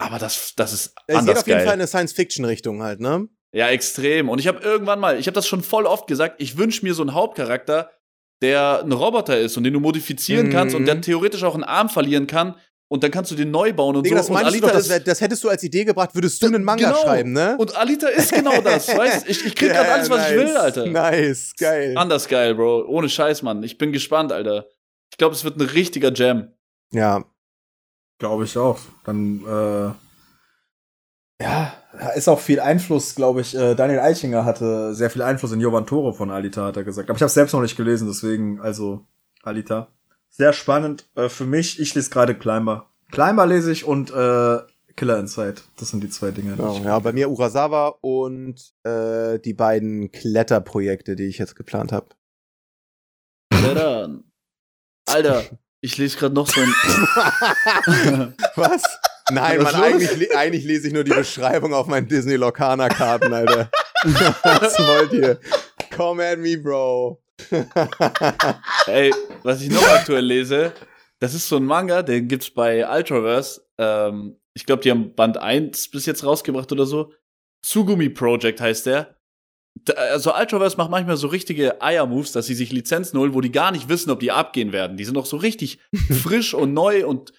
aber das, das ist es anders geht auf jeden geil. Fall in eine Science-Fiction-Richtung halt, ne? Ja, extrem. Und ich habe irgendwann mal, ich habe das schon voll oft gesagt, ich wünsche mir so einen Hauptcharakter, der ein Roboter ist und den du modifizieren mhm. kannst und der theoretisch auch einen Arm verlieren kann und dann kannst du den neu bauen und Digga, so. Das, und Alita doch, das, das, hättest du als Idee gebracht, würdest du einen Manga genau. schreiben, ne? Und Alita ist genau das, weißt Ich, ich krieg yeah, grad alles, was nice. ich will, Alter. Nice, geil. Anders geil, Bro. Ohne Scheiß, Mann. Ich bin gespannt, Alter. Ich glaube, es wird ein richtiger Jam. Ja. Glaube ich auch. Dann, äh ja, ist auch viel Einfluss, glaube ich. Äh, Daniel Eichinger hatte sehr viel Einfluss in Jovan Tore von Alita, hat er gesagt. Aber ich habe selbst noch nicht gelesen, deswegen, also Alita. Sehr spannend äh, für mich. Ich lese gerade Climber. Climber lese ich und äh, Killer Inside. Das sind die zwei Dinge. Genau, ja, bei mir Urasawa und äh, die beiden Kletterprojekte, die ich jetzt geplant habe. Klettern. Alter, ich lese gerade noch so ein. Was? Nein, man, eigentlich, eigentlich lese ich nur die Beschreibung auf meinen Disney Locana Karten, Alter. Was wollt ihr? Come at me, Bro. Ey, was ich noch aktuell lese, das ist so ein Manga, den gibt's bei Ultraverse. Ähm, ich glaube, die haben Band 1 bis jetzt rausgebracht oder so. Tsugumi Project heißt der. Also Ultraverse macht manchmal so richtige Eier-Moves, dass sie sich Lizenzen holen, wo die gar nicht wissen, ob die abgehen werden. Die sind noch so richtig frisch und neu und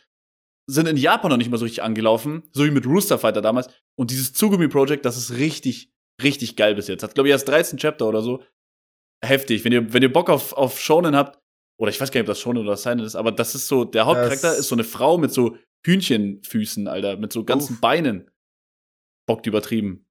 sind in Japan noch nicht mal so richtig angelaufen, so wie mit Rooster Fighter damals. Und dieses Tsugumi Project, das ist richtig, richtig geil bis jetzt. Hat, glaube ich, erst 13 Chapter oder so. Heftig. Wenn ihr, wenn ihr Bock auf, auf Shonen habt, oder ich weiß gar nicht, ob das Shonen oder Seinen ist, aber das ist so, der Hauptcharakter das ist so eine Frau mit so Hühnchenfüßen, Alter, mit so ganzen Uff. Beinen. Bockt übertrieben.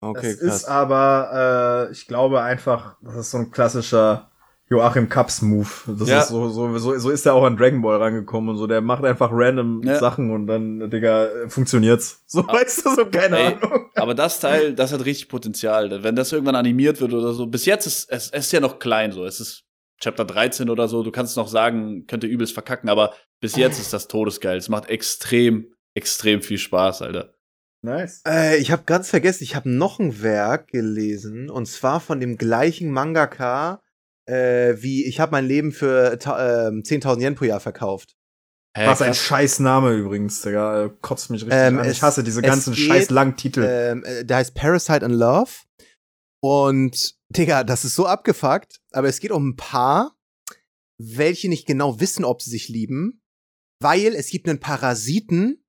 Okay, das krass. ist aber, äh, ich glaube einfach, das ist so ein klassischer Joachim Cups Move. Das ja. ist so, so, so, so ist er auch an Dragon Ball rangekommen und so. Der macht einfach random ja. Sachen und dann, Digga, funktioniert's. So aber, weißt du, so keine ey, Ahnung. Aber das Teil, das hat richtig Potenzial. Wenn das irgendwann animiert wird oder so. Bis jetzt ist es, ist ja noch klein so. Es ist Chapter 13 oder so. Du kannst noch sagen, könnte übelst verkacken, aber bis jetzt ist das todesgeil. Es macht extrem, extrem viel Spaß, Alter. Nice. Äh, ich habe ganz vergessen, ich habe noch ein Werk gelesen und zwar von dem gleichen Mangaka, äh, wie ich habe mein Leben für äh, 10.000 Yen pro Jahr verkauft. Hä, Was ein scheiß Name übrigens, Digga. Kotzt mich richtig ähm, an. Ich hasse diese ganzen geht, scheiß langen Titel. Ähm, äh, der heißt Parasite and Love. Und, Digga, das ist so abgefuckt. Aber es geht um ein Paar, welche nicht genau wissen, ob sie sich lieben, weil es gibt einen Parasiten,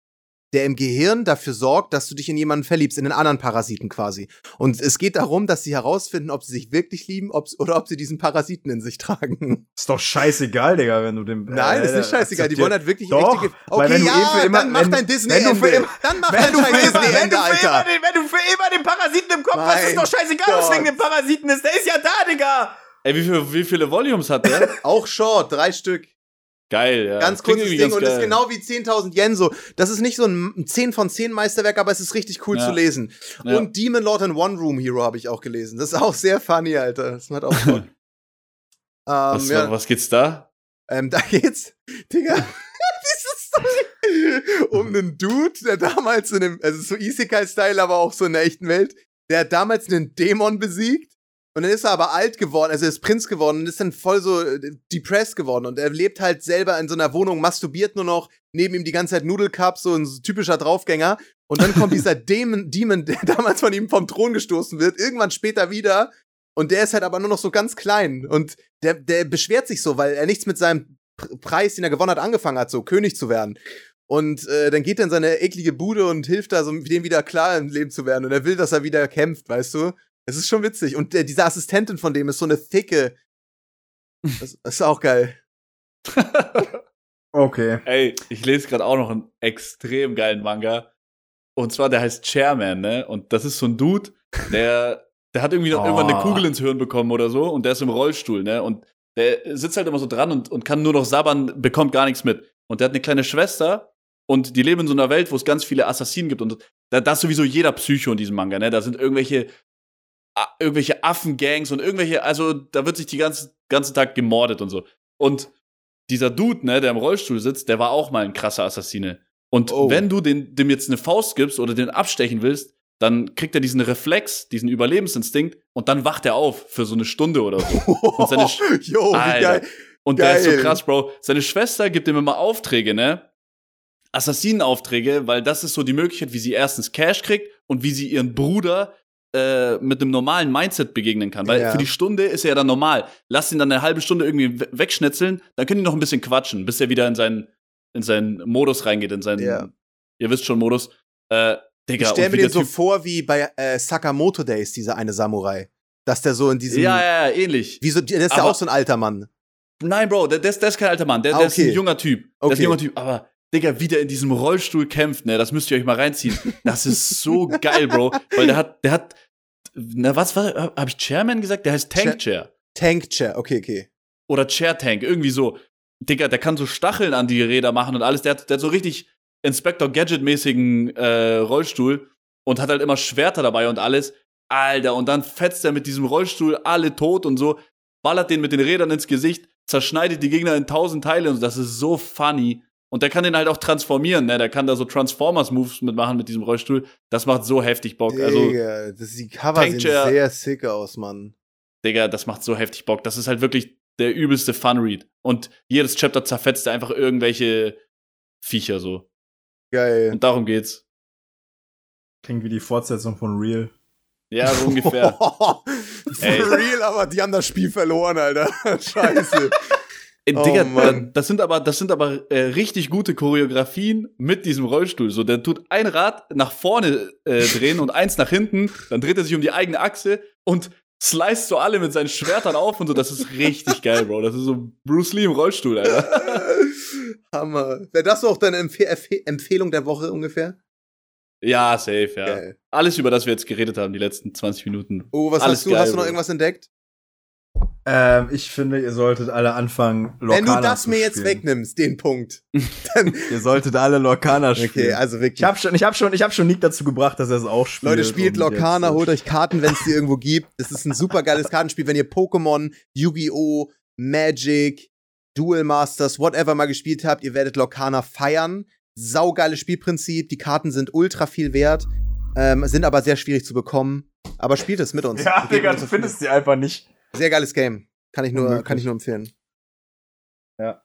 der im Gehirn dafür sorgt, dass du dich in jemanden verliebst, in einen anderen Parasiten quasi. Und es geht darum, dass sie herausfinden, ob sie sich wirklich lieben ob, oder ob sie diesen Parasiten in sich tragen. Ist doch scheißegal, Digga, wenn du dem. Nein, äh, ist nicht scheißegal. Die wollen halt wirklich doch, richtige. Okay, ja, eh immer, dann mach dein Disney wenn, wenn immer, Dann mach wenn dein Disney-Ende, Alter. Den, wenn du für immer den Parasiten im Kopf mein hast, ist doch scheißegal, was wegen dem Parasiten ist. Der ist ja da, Digga. Ey, wie, viel, wie viele Volumes hat der? Auch short, drei Stück. Geil, ja. Ganz kurzes Ding ganz und das ist genau wie 10.000 Yen so. Das ist nicht so ein 10 von 10 Meisterwerk, aber es ist richtig cool ja. zu lesen. Ja. Und Demon Lord and One Room Hero habe ich auch gelesen. Das ist auch sehr funny, Alter. Das macht auch Bock. ähm, was, ja. was geht's da? Ähm, da geht's, Digga, diese Story um einen Dude, der damals in dem, also so Isekai-Style, aber auch so in der echten Welt, der hat damals einen Dämon besiegt und dann ist er aber alt geworden, also ist Prinz geworden und ist dann voll so äh, depressed geworden. Und er lebt halt selber in so einer Wohnung, masturbiert nur noch, neben ihm die ganze Zeit Nudelcups, so ein typischer Draufgänger. Und dann kommt dieser Demon, Demon, der damals von ihm vom Thron gestoßen wird, irgendwann später wieder. Und der ist halt aber nur noch so ganz klein. Und der, der beschwert sich so, weil er nichts mit seinem Preis, den er gewonnen hat, angefangen hat, so König zu werden. Und äh, dann geht er in seine eklige Bude und hilft da, so dem wieder klar im Leben zu werden. Und er will, dass er wieder kämpft, weißt du? Es ist schon witzig. Und äh, diese Assistentin von dem ist so eine thicke. Das, das ist auch geil. okay. Ey, ich lese gerade auch noch einen extrem geilen Manga. Und zwar, der heißt Chairman, ne? Und das ist so ein Dude, der, der hat irgendwie oh. irgendwann eine Kugel ins Hirn bekommen oder so und der ist im Rollstuhl, ne? Und der sitzt halt immer so dran und, und kann nur noch sabbern, bekommt gar nichts mit. Und der hat eine kleine Schwester und die leben in so einer Welt, wo es ganz viele Assassinen gibt. Und da, da ist sowieso jeder Psycho in diesem Manga, ne? Da sind irgendwelche irgendwelche Affengangs und irgendwelche, also da wird sich die ganze, ganzen Tag gemordet und so. Und dieser Dude, ne, der im Rollstuhl sitzt, der war auch mal ein krasser Assassine. Und oh. wenn du den, dem jetzt eine Faust gibst oder den abstechen willst, dann kriegt er diesen Reflex, diesen Überlebensinstinkt und dann wacht er auf für so eine Stunde oder so. Und seine jo, wie geil. Und geil. der ist so krass, Bro. Seine Schwester gibt ihm immer Aufträge, ne? Assassinenaufträge, weil das ist so die Möglichkeit, wie sie erstens Cash kriegt und wie sie ihren Bruder äh, mit einem normalen Mindset begegnen kann. Weil ja. für die Stunde ist er ja dann normal. Lass ihn dann eine halbe Stunde irgendwie wegschnitzeln, dann können die noch ein bisschen quatschen, bis er wieder in seinen, in seinen Modus reingeht, in seinen, ja. ihr wisst schon, Modus. Äh, Digga, ich stell mir den so vor wie bei äh, Sakamoto Days, dieser eine Samurai. Dass der so in diesem. Ja, ja, ja ähnlich. Wie so, der ist ja auch so ein alter Mann. Nein, Bro, der, der, ist, der ist kein alter Mann. Der, ah, okay. der ist ein junger Typ. Der okay. ist ein junger Typ. Aber Digga, wie der in diesem Rollstuhl kämpft, ne, das müsst ihr euch mal reinziehen. Das ist so geil, Bro. Weil der hat, der hat, na, was war, habe ich Chairman gesagt? Der heißt Tank Chair. Tank Chair, okay, okay. Oder Chair Tank, irgendwie so. Digga, der kann so Stacheln an die Räder machen und alles. Der hat, der hat so richtig Inspector Gadget-mäßigen äh, Rollstuhl und hat halt immer Schwerter dabei und alles. Alter, und dann fetzt er mit diesem Rollstuhl alle tot und so, ballert den mit den Rädern ins Gesicht, zerschneidet die Gegner in tausend Teile und das ist so funny. Und der kann den halt auch transformieren, ne? Der kann da so Transformers-Moves mitmachen mit diesem Rollstuhl. Das macht so heftig Bock. Also, Digga, das, die Cover sehen sehr sick aus, Mann. Digga, das macht so heftig Bock. Das ist halt wirklich der übelste Fun-Read. Und jedes Chapter zerfetzt einfach irgendwelche Viecher so. Geil. Und darum geht's. Klingt wie die Fortsetzung von Real. Ja, so ungefähr. For real, aber die haben das Spiel verloren, Alter. Scheiße. Äh, oh, Digga, Mann. das sind aber, das sind aber äh, richtig gute Choreografien mit diesem Rollstuhl. So, der tut ein Rad nach vorne äh, drehen und eins nach hinten, dann dreht er sich um die eigene Achse und sliced so alle mit seinen Schwertern auf und so. Das ist richtig geil, Bro. Das ist so Bruce Lee im Rollstuhl, Alter. Hammer. Wäre das auch deine Empf Empfehlung der Woche ungefähr? Ja, safe, ja. Geil. Alles, über das wir jetzt geredet haben, die letzten 20 Minuten. Oh, was Alles hast du? Geil, hast du noch irgendwas entdeckt? Ähm, ich finde, ihr solltet alle anfangen, Lorcana Wenn du das mir jetzt wegnimmst, den Punkt, dann ihr solltet alle Lorcana spielen. Okay, also wirklich. Ich habe schon, ich habe schon, ich habe schon Nick dazu gebracht, dass er es auch spielt. Leute, spielt Lorcana, holt euch Karten, wenn es die irgendwo gibt. Das ist ein super geiles Kartenspiel, wenn ihr Pokémon, Yu-Gi-Oh, Magic, Duel Masters, whatever mal gespielt habt, ihr werdet Lorcana feiern. Saugeiles Spielprinzip, die Karten sind ultra viel wert, ähm, sind aber sehr schwierig zu bekommen. Aber spielt es mit uns. Ja, Digga, du findest sie einfach nicht. Sehr geiles Game. Kann ich nur, kann ich nur empfehlen. Ja.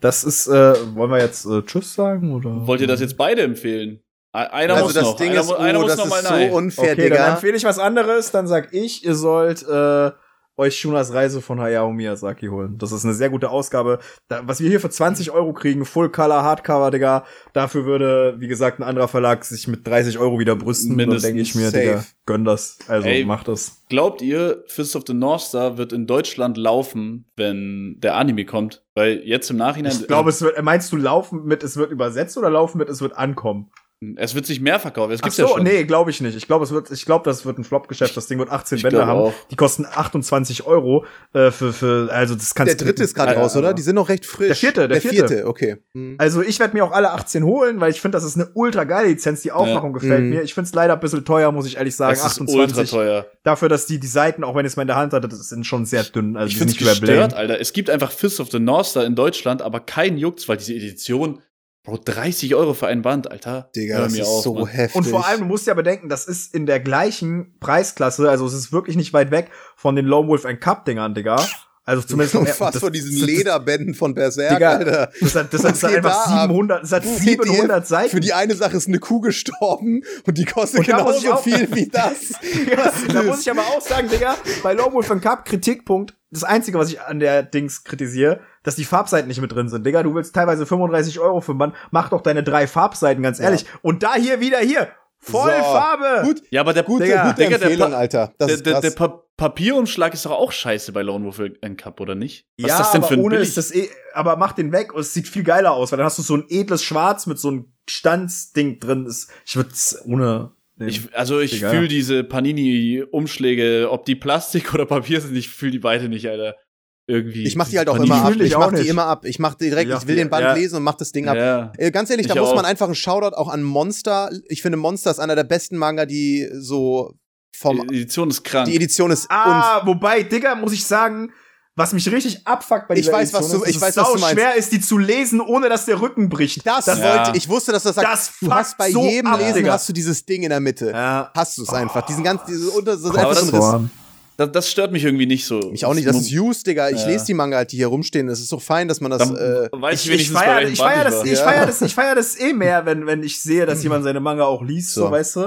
Das ist, äh, wollen wir jetzt äh, Tschüss sagen oder? Wollt ihr das jetzt beide empfehlen? Einer also muss das noch. Ding einer, ist, oh, einer muss das noch mal ist nein. so unfair, Okay, Digga. dann empfehle ich was anderes. Dann sag ich, ihr sollt äh, euch Shunas Reise von Hayao Miyazaki holen. Das ist eine sehr gute Ausgabe. Da, was wir hier für 20 Euro kriegen, Full Color, Hardcover, Digga, dafür würde, wie gesagt, ein anderer Verlag sich mit 30 Euro wieder brüsten. Mindestens. Dann denke ich mir, Safe. Digga, gönn das. Also Ey, mach das. Glaubt ihr, Fist of the North Star wird in Deutschland laufen, wenn der Anime kommt? Weil jetzt im Nachhinein. Ich glaube, es wird, meinst du laufen mit, es wird übersetzt oder laufen mit, es wird ankommen? Es wird sich mehr verkaufen. Es Ach gibt's so, ja schon. nee, glaube ich nicht. Ich glaube, es wird, ich glaube, das wird ein Flop-Geschäft. Das Ding wird 18 Ich Bänder haben. auch. Die kosten 28 Euro äh, für, für, also das kannst Der dritte ist gerade Ja, raus, oder? Die sind noch recht frisch. Der vierte, der vierte. okay. Hm. Also ich werde mir auch alle 18 holen, weil ich finde, das ist eine ultra geile Lizenz. Die Aufmachung gefällt Mhm. mir. Ich finde es leider ein bisschen teuer, muss ich ehrlich sagen. ist 28. ultra teuer. Dafür, dass die, die Seiten, auch wenn ich es mal in der Hand hatte, das sind schon sehr dünn. Also Ich die finde sind es gestört. Alter. Es gibt einfach Fist of the North Star in Deutschland, aber kein juckt's, weil diese Edition, Bro, 30 Euro für ein Band, Alter. Digga, das ist auf, so Mann. heftig. Und vor allem, du musst ja bedenken, das ist in der gleichen Preisklasse, also es ist wirklich nicht weit weg von den Lone Wolf and Cup Dingern, Digga. Also zumindest fast das- von diesen das- Lederbänden von Berserk, Digga, Alter. Das hat, das Was hat, das hat einfach da ab? 700, das hat PDF 700 Seiten. Für die eine Sache ist eine Kuh gestorben und die kostet Und genauso auch- viel wie das. Ja, da muss ich aber auch sagen, Digga, bei Lone Wolf and Cup Kritikpunkt, das einzige, was ich an der Dings kritisiere, dass die Farbseiten nicht mit drin sind. Digga, du willst teilweise 35 Euro für Band, mach doch deine drei Farbseiten, ganz ehrlich. Und da hier wieder hier, voll So. Farbe. Gut, Ja, aber der, gute, Digga, gute Digga, der Empfehlung, Pa- Alter. Das der, ist der, krass. der pa Papierumschlag ist doch auch scheiße bei Lone Wolf and Cup, oder nicht? Was ja, ist das denn aber für ein ohne ist das eh, aber mach den weg und es sieht viel geiler aus, weil dann hast du so ein edles Schwarz mit so einem Stanzding drin. Ich würde es ohne. Ich, also ich fühle diese Panini-Umschläge, ob die Plastik oder Papier sind, ich fühle die beide nicht, Alter. Irgendwie. ich mach die halt auch immer ab. Ich auch mach die nicht. immer ab. Ich mach die direkt, Ja, ich will den Band ja. lesen und mach das Ding ab. Ja. Äh, Ganz ehrlich, da Ich muss auch. man einfach einen Shoutout auch an Monster. Ich finde, Monster ist einer der besten Manga, die so vom. Die Edition ist krank. Die Edition ist Ah, wobei, Digga, muss ich sagen, was mich richtig abfuckt bei Ich dieser weiß, was Edition du- ist, ich dass weiß, es was du meinst. schwer ist, die zu lesen, ohne dass der Rücken bricht. Das, das Ja. wollte ich wusste, dass das sagt. Das du hast bei so jedem ab, Lesen Digga. hast du dieses Ding in der Mitte. Ja. Hast du es einfach. Diesen ganz, diese unter, so einfach das das, das stört mich irgendwie nicht so. Mich auch nicht. Das ist used, Digga. Ich Ja. lese die Manga halt, die hier rumstehen. Es ist so fein, dass man das. Dann Äh, weiß Ich, ich ich wenigstens bei feier, das, ich feier das, ich feier das eh mehr, wenn, wenn ich sehe, dass jemand seine Manga auch liest, so, So. weißt du.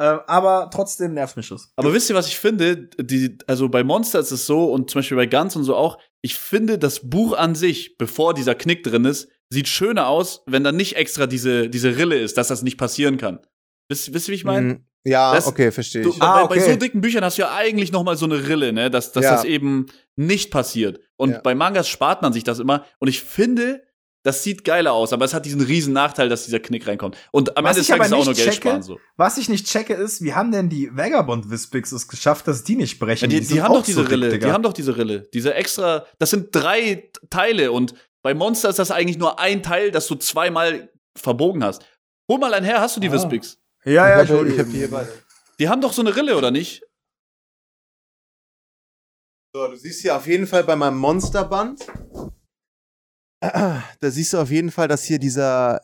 Ähm, aber trotzdem nervt mich das. Aber wisst ihr, was ich finde? Die, also bei Monster ist es so und zum Beispiel bei Guns und so auch. Ich finde, das Buch an sich, bevor dieser Knick drin ist, sieht schöner aus, wenn da nicht extra diese, diese Rille ist, dass das nicht passieren kann. Wisst, wisst ihr, wie ich meine? mh, ja, Das- okay, verstehe Du, ich. Ah, bei, bei okay. so dicken Büchern hast du ja eigentlich noch mal so eine Rille, ne, dass, dass Ja. das eben nicht passiert. Und Ja. bei Mangas spart man sich das immer. Und ich finde, das sieht geiler aus, aber es hat diesen riesen Nachteil, dass dieser Knick reinkommt. Und am Was Ende des Tages ist auch nur Geld checke, sparen so. Was ich nicht checke, ist, wie haben denn die Vagabond Wispix es geschafft, dass die nicht brechen? Ja, die, die, sind haben doch diese so dick, Rille, Digga. die haben doch diese Rille. Diese extra, das sind drei Teile und bei Monster ist das eigentlich nur ein Teil, das du zweimal verbogen hast. Hol mal einen her, hast du die Ah. Wispix? Ja, ja, ich, die ich hab eben. die hier beide. Die haben doch so eine Rille, oder nicht? So, du siehst hier auf jeden Fall bei meinem Monsterband. Da siehst du auf jeden Fall, dass hier dieser.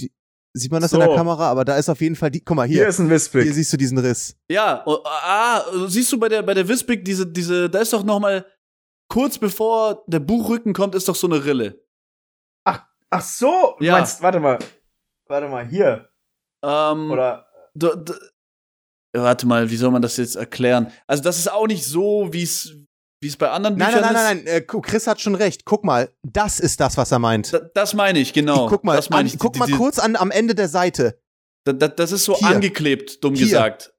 Die, sieht man das in So. der Kamera? Aber da ist auf jeden Fall die. Guck mal, Hier hier. ist ein Hier, Wispix. siehst du diesen Riss. Ja, oh, ah, siehst du bei der, bei der Wispig, diese, diese, da ist doch noch mal kurz bevor der Buchrücken kommt, ist doch so eine Rille. Ach so, du Ja. meinst, warte mal. Warte mal, hier. Ähm, Oder. warte mal, wie soll man das jetzt erklären? Also, das ist auch nicht so, wie es wie es bei anderen Nein, Büchern nein, nein, ist. nein, nein. Äh, gu- Chris hat schon recht. Guck mal, das ist das, was er meint. Da, das meine ich, genau. guck mal, das meine an, ich. guck mal kurz an, am Ende der Seite. Da, da, das ist so Hier. angeklebt, dumm Hier. gesagt.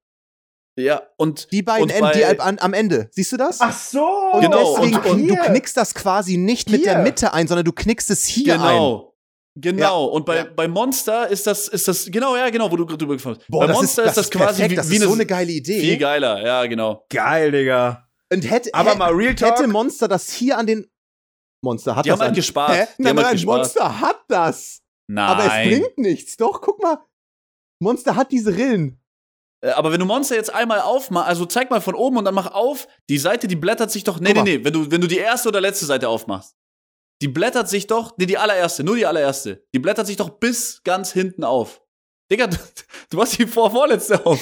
Ja, und Die beiden Und Enden, die an, am Ende. Siehst du das? Ach so. und genau, deswegen, und- und du hier. knickst das quasi nicht mit der Hier. Mitte ein, sondern du knickst es hier ein. genau. Genau, und bei, Ja. bei Monster ist das, ist das, genau, ja, genau, wo du gerade drüber gefahren bist. Boah, bei das Monster ist, ist das, quasi perfekt. wie, das wie ist eine, so eine geile Idee. viel geiler, ja, genau. Geil, Digga. Und hätte, Aber hätte, mal Real Talk. hätte Monster das hier an den Monster hat Die das haben halt an- gespart. Hä? Die Nein, haben halt nein, gespart. Monster hat das. Nein. Aber es bringt nichts. Doch, guck mal. Monster hat diese Rillen. Äh, Aber wenn du Monster jetzt einmal aufmachst, also zeig mal von oben und dann mach auf, die Seite, die blättert sich doch. Nee, Guck nee, mal. nee, wenn du, wenn du die erste oder letzte Seite aufmachst. Die blättert sich doch, nee, die allererste, nur die allererste. Die blättert sich doch bis ganz hinten auf. Digga, du, du hast die vor vorletzte auf.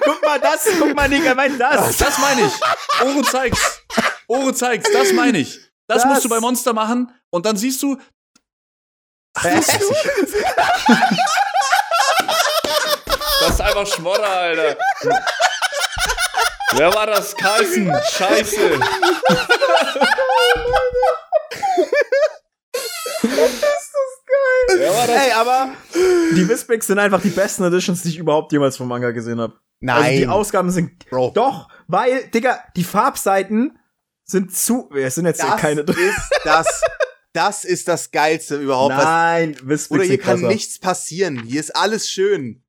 Guck mal das, guck mal, Digga, mein das. Das meine ich. Oro zeig's. Oro zeigt's, das meine ich. Das, das, musst du bei Monster machen und dann siehst du. Das, das ist einfach Schmodder, Alter. Wer war das? Carlsen. Scheiße. Das? Ey, aber die Wispix sind einfach die besten Editions, die ich überhaupt jemals vom Manga gesehen habe. Nein. Also die Ausgaben sind Bro. doch, weil Digga, die Farbseiten sind zu es sind jetzt das keine drin. Ist das das ist das geilste überhaupt. Nein, Wispix Oder hier kann nichts passieren. Hier ist alles schön.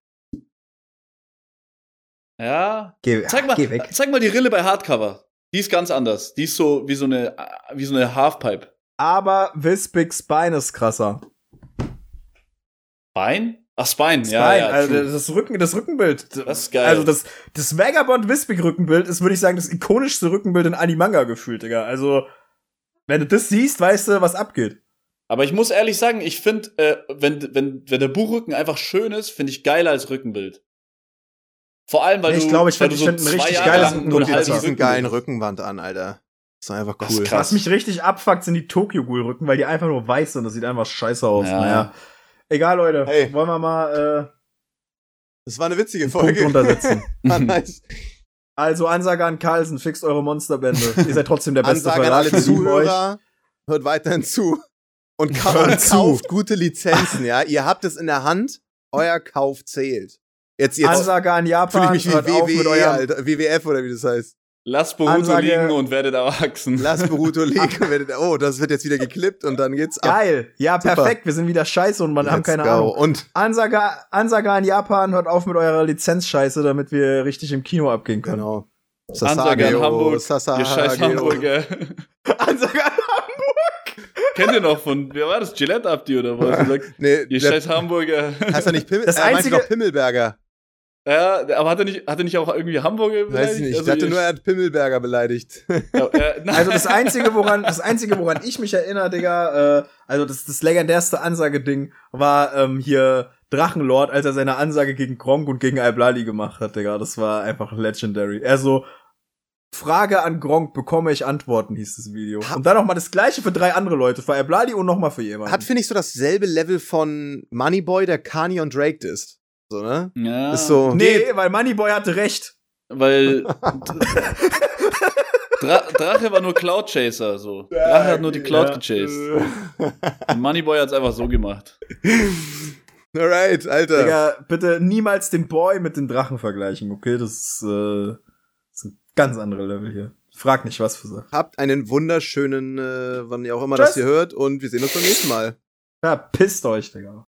Ja. Geh, zeig mal, weg. zeig mal die Rille bei Hardcover. Die ist ganz anders. Die ist so wie so eine wie so eine Halfpipe. Aber Wispix Bein ist krasser. Bein? Ach, Spine, Spine. ja, ja. Also das Rücken, das Rückenbild. Das ist geil. Also das, das Vagabond Wispig Rückenbild ist, würde ich sagen, das ikonischste Rückenbild in Animanga gefühlt, Digga. Also, wenn du das siehst, weißt du, was abgeht. Aber ich muss ehrlich sagen, ich finde, äh, wenn, wenn, wenn der Buchrücken einfach schön ist, finde ich geiler als Rückenbild. Vor allem, weil nee, ich glaube, ich finde so find ein richtig Guck dir diesen geilen Rückenwand an, Alter. Das ist einfach cool. Ist Was mich richtig abfuckt, sind die Tokyo Ghoul Rücken, weil die einfach nur weiß sind. Das sieht einfach scheiße aus. Ja. Naja. Egal, Leute. Hey. Wollen wir mal. Äh, das war eine witzige Folge. Punkt untersetzen. ah, nice. Also Ansage an Carlsen, fixt eure Monsterbände. Ihr seid trotzdem der beste Ansage Verlag an alle Zuhörer, hört weiterhin zu. Und, ka und kauft gute Lizenzen, ja. Ihr habt es in der Hand, euer Kauf zählt. Jetzt, jetzt Ansage an Japan, fühle ich mich wie WWE, Alter, WWF oder wie das heißt. Lass Boruto Ansage, liegen und werdet erwachsen. Lass Boruto liegen und werdet, oh, das wird jetzt wieder geklippt und dann geht's ab. Geil. Ja, Super. perfekt. Wir sind wieder scheiße und man Let's haben keine go. Ahnung. Und Ansage, Ansage an Japan, hört auf mit eurer Lizenzscheiße, damit wir richtig im Kino abgehen können. Genau. Ansage an Hamburg. Sasage, ihr scheiß Hamburger. Ansage an Hamburg. Kennt ihr noch von, wer war das? Gillette Abdi oder was? nee, ihr scheiß Hamburger. Heißt er nicht Pimmel, das äh, einzige, Pimmelberger? Ja, aber hat er nicht, hat er nicht auch irgendwie Hamburger beleidigt? Weiß ich nicht. Also ich dachte nur, er hat Pimmelberger beleidigt. Ja, äh, also das einzige, woran, das einzige, woran ich mich erinnere, Digga, äh, also das, das legendärste Ansageding war ähm, hier Drachenlord, als er seine Ansage gegen Gronk und gegen Alblali gemacht hat, Digga. Das war einfach legendary. Er so, Frage an Gronk, bekomme ich Antworten, hieß das Video. Und dann noch mal das gleiche für drei andere Leute, für Alblali und noch mal für jemanden. Hat, finde ich, so dasselbe Level von Moneyboy, der Kanye und Drake ist. So, ne? Ja. Ist so. Nee, weil Moneyboy hatte recht. Weil Dra Drache war nur Cloud Chaser, so. Drache hat nur die Cloud ja. gechased. Und Moneyboy hat's einfach so gemacht. Alright, Alter. Digga, bitte niemals den Boy mit den Drachen vergleichen, okay? Das ist, äh, das ist ein ganz andere Level hier. Frag nicht, was für Sachen. Habt einen wunderschönen, äh, wann ihr auch immer Tschüss. das hier hört und wir sehen uns beim nächsten Mal. Ja, pisst euch, Digga.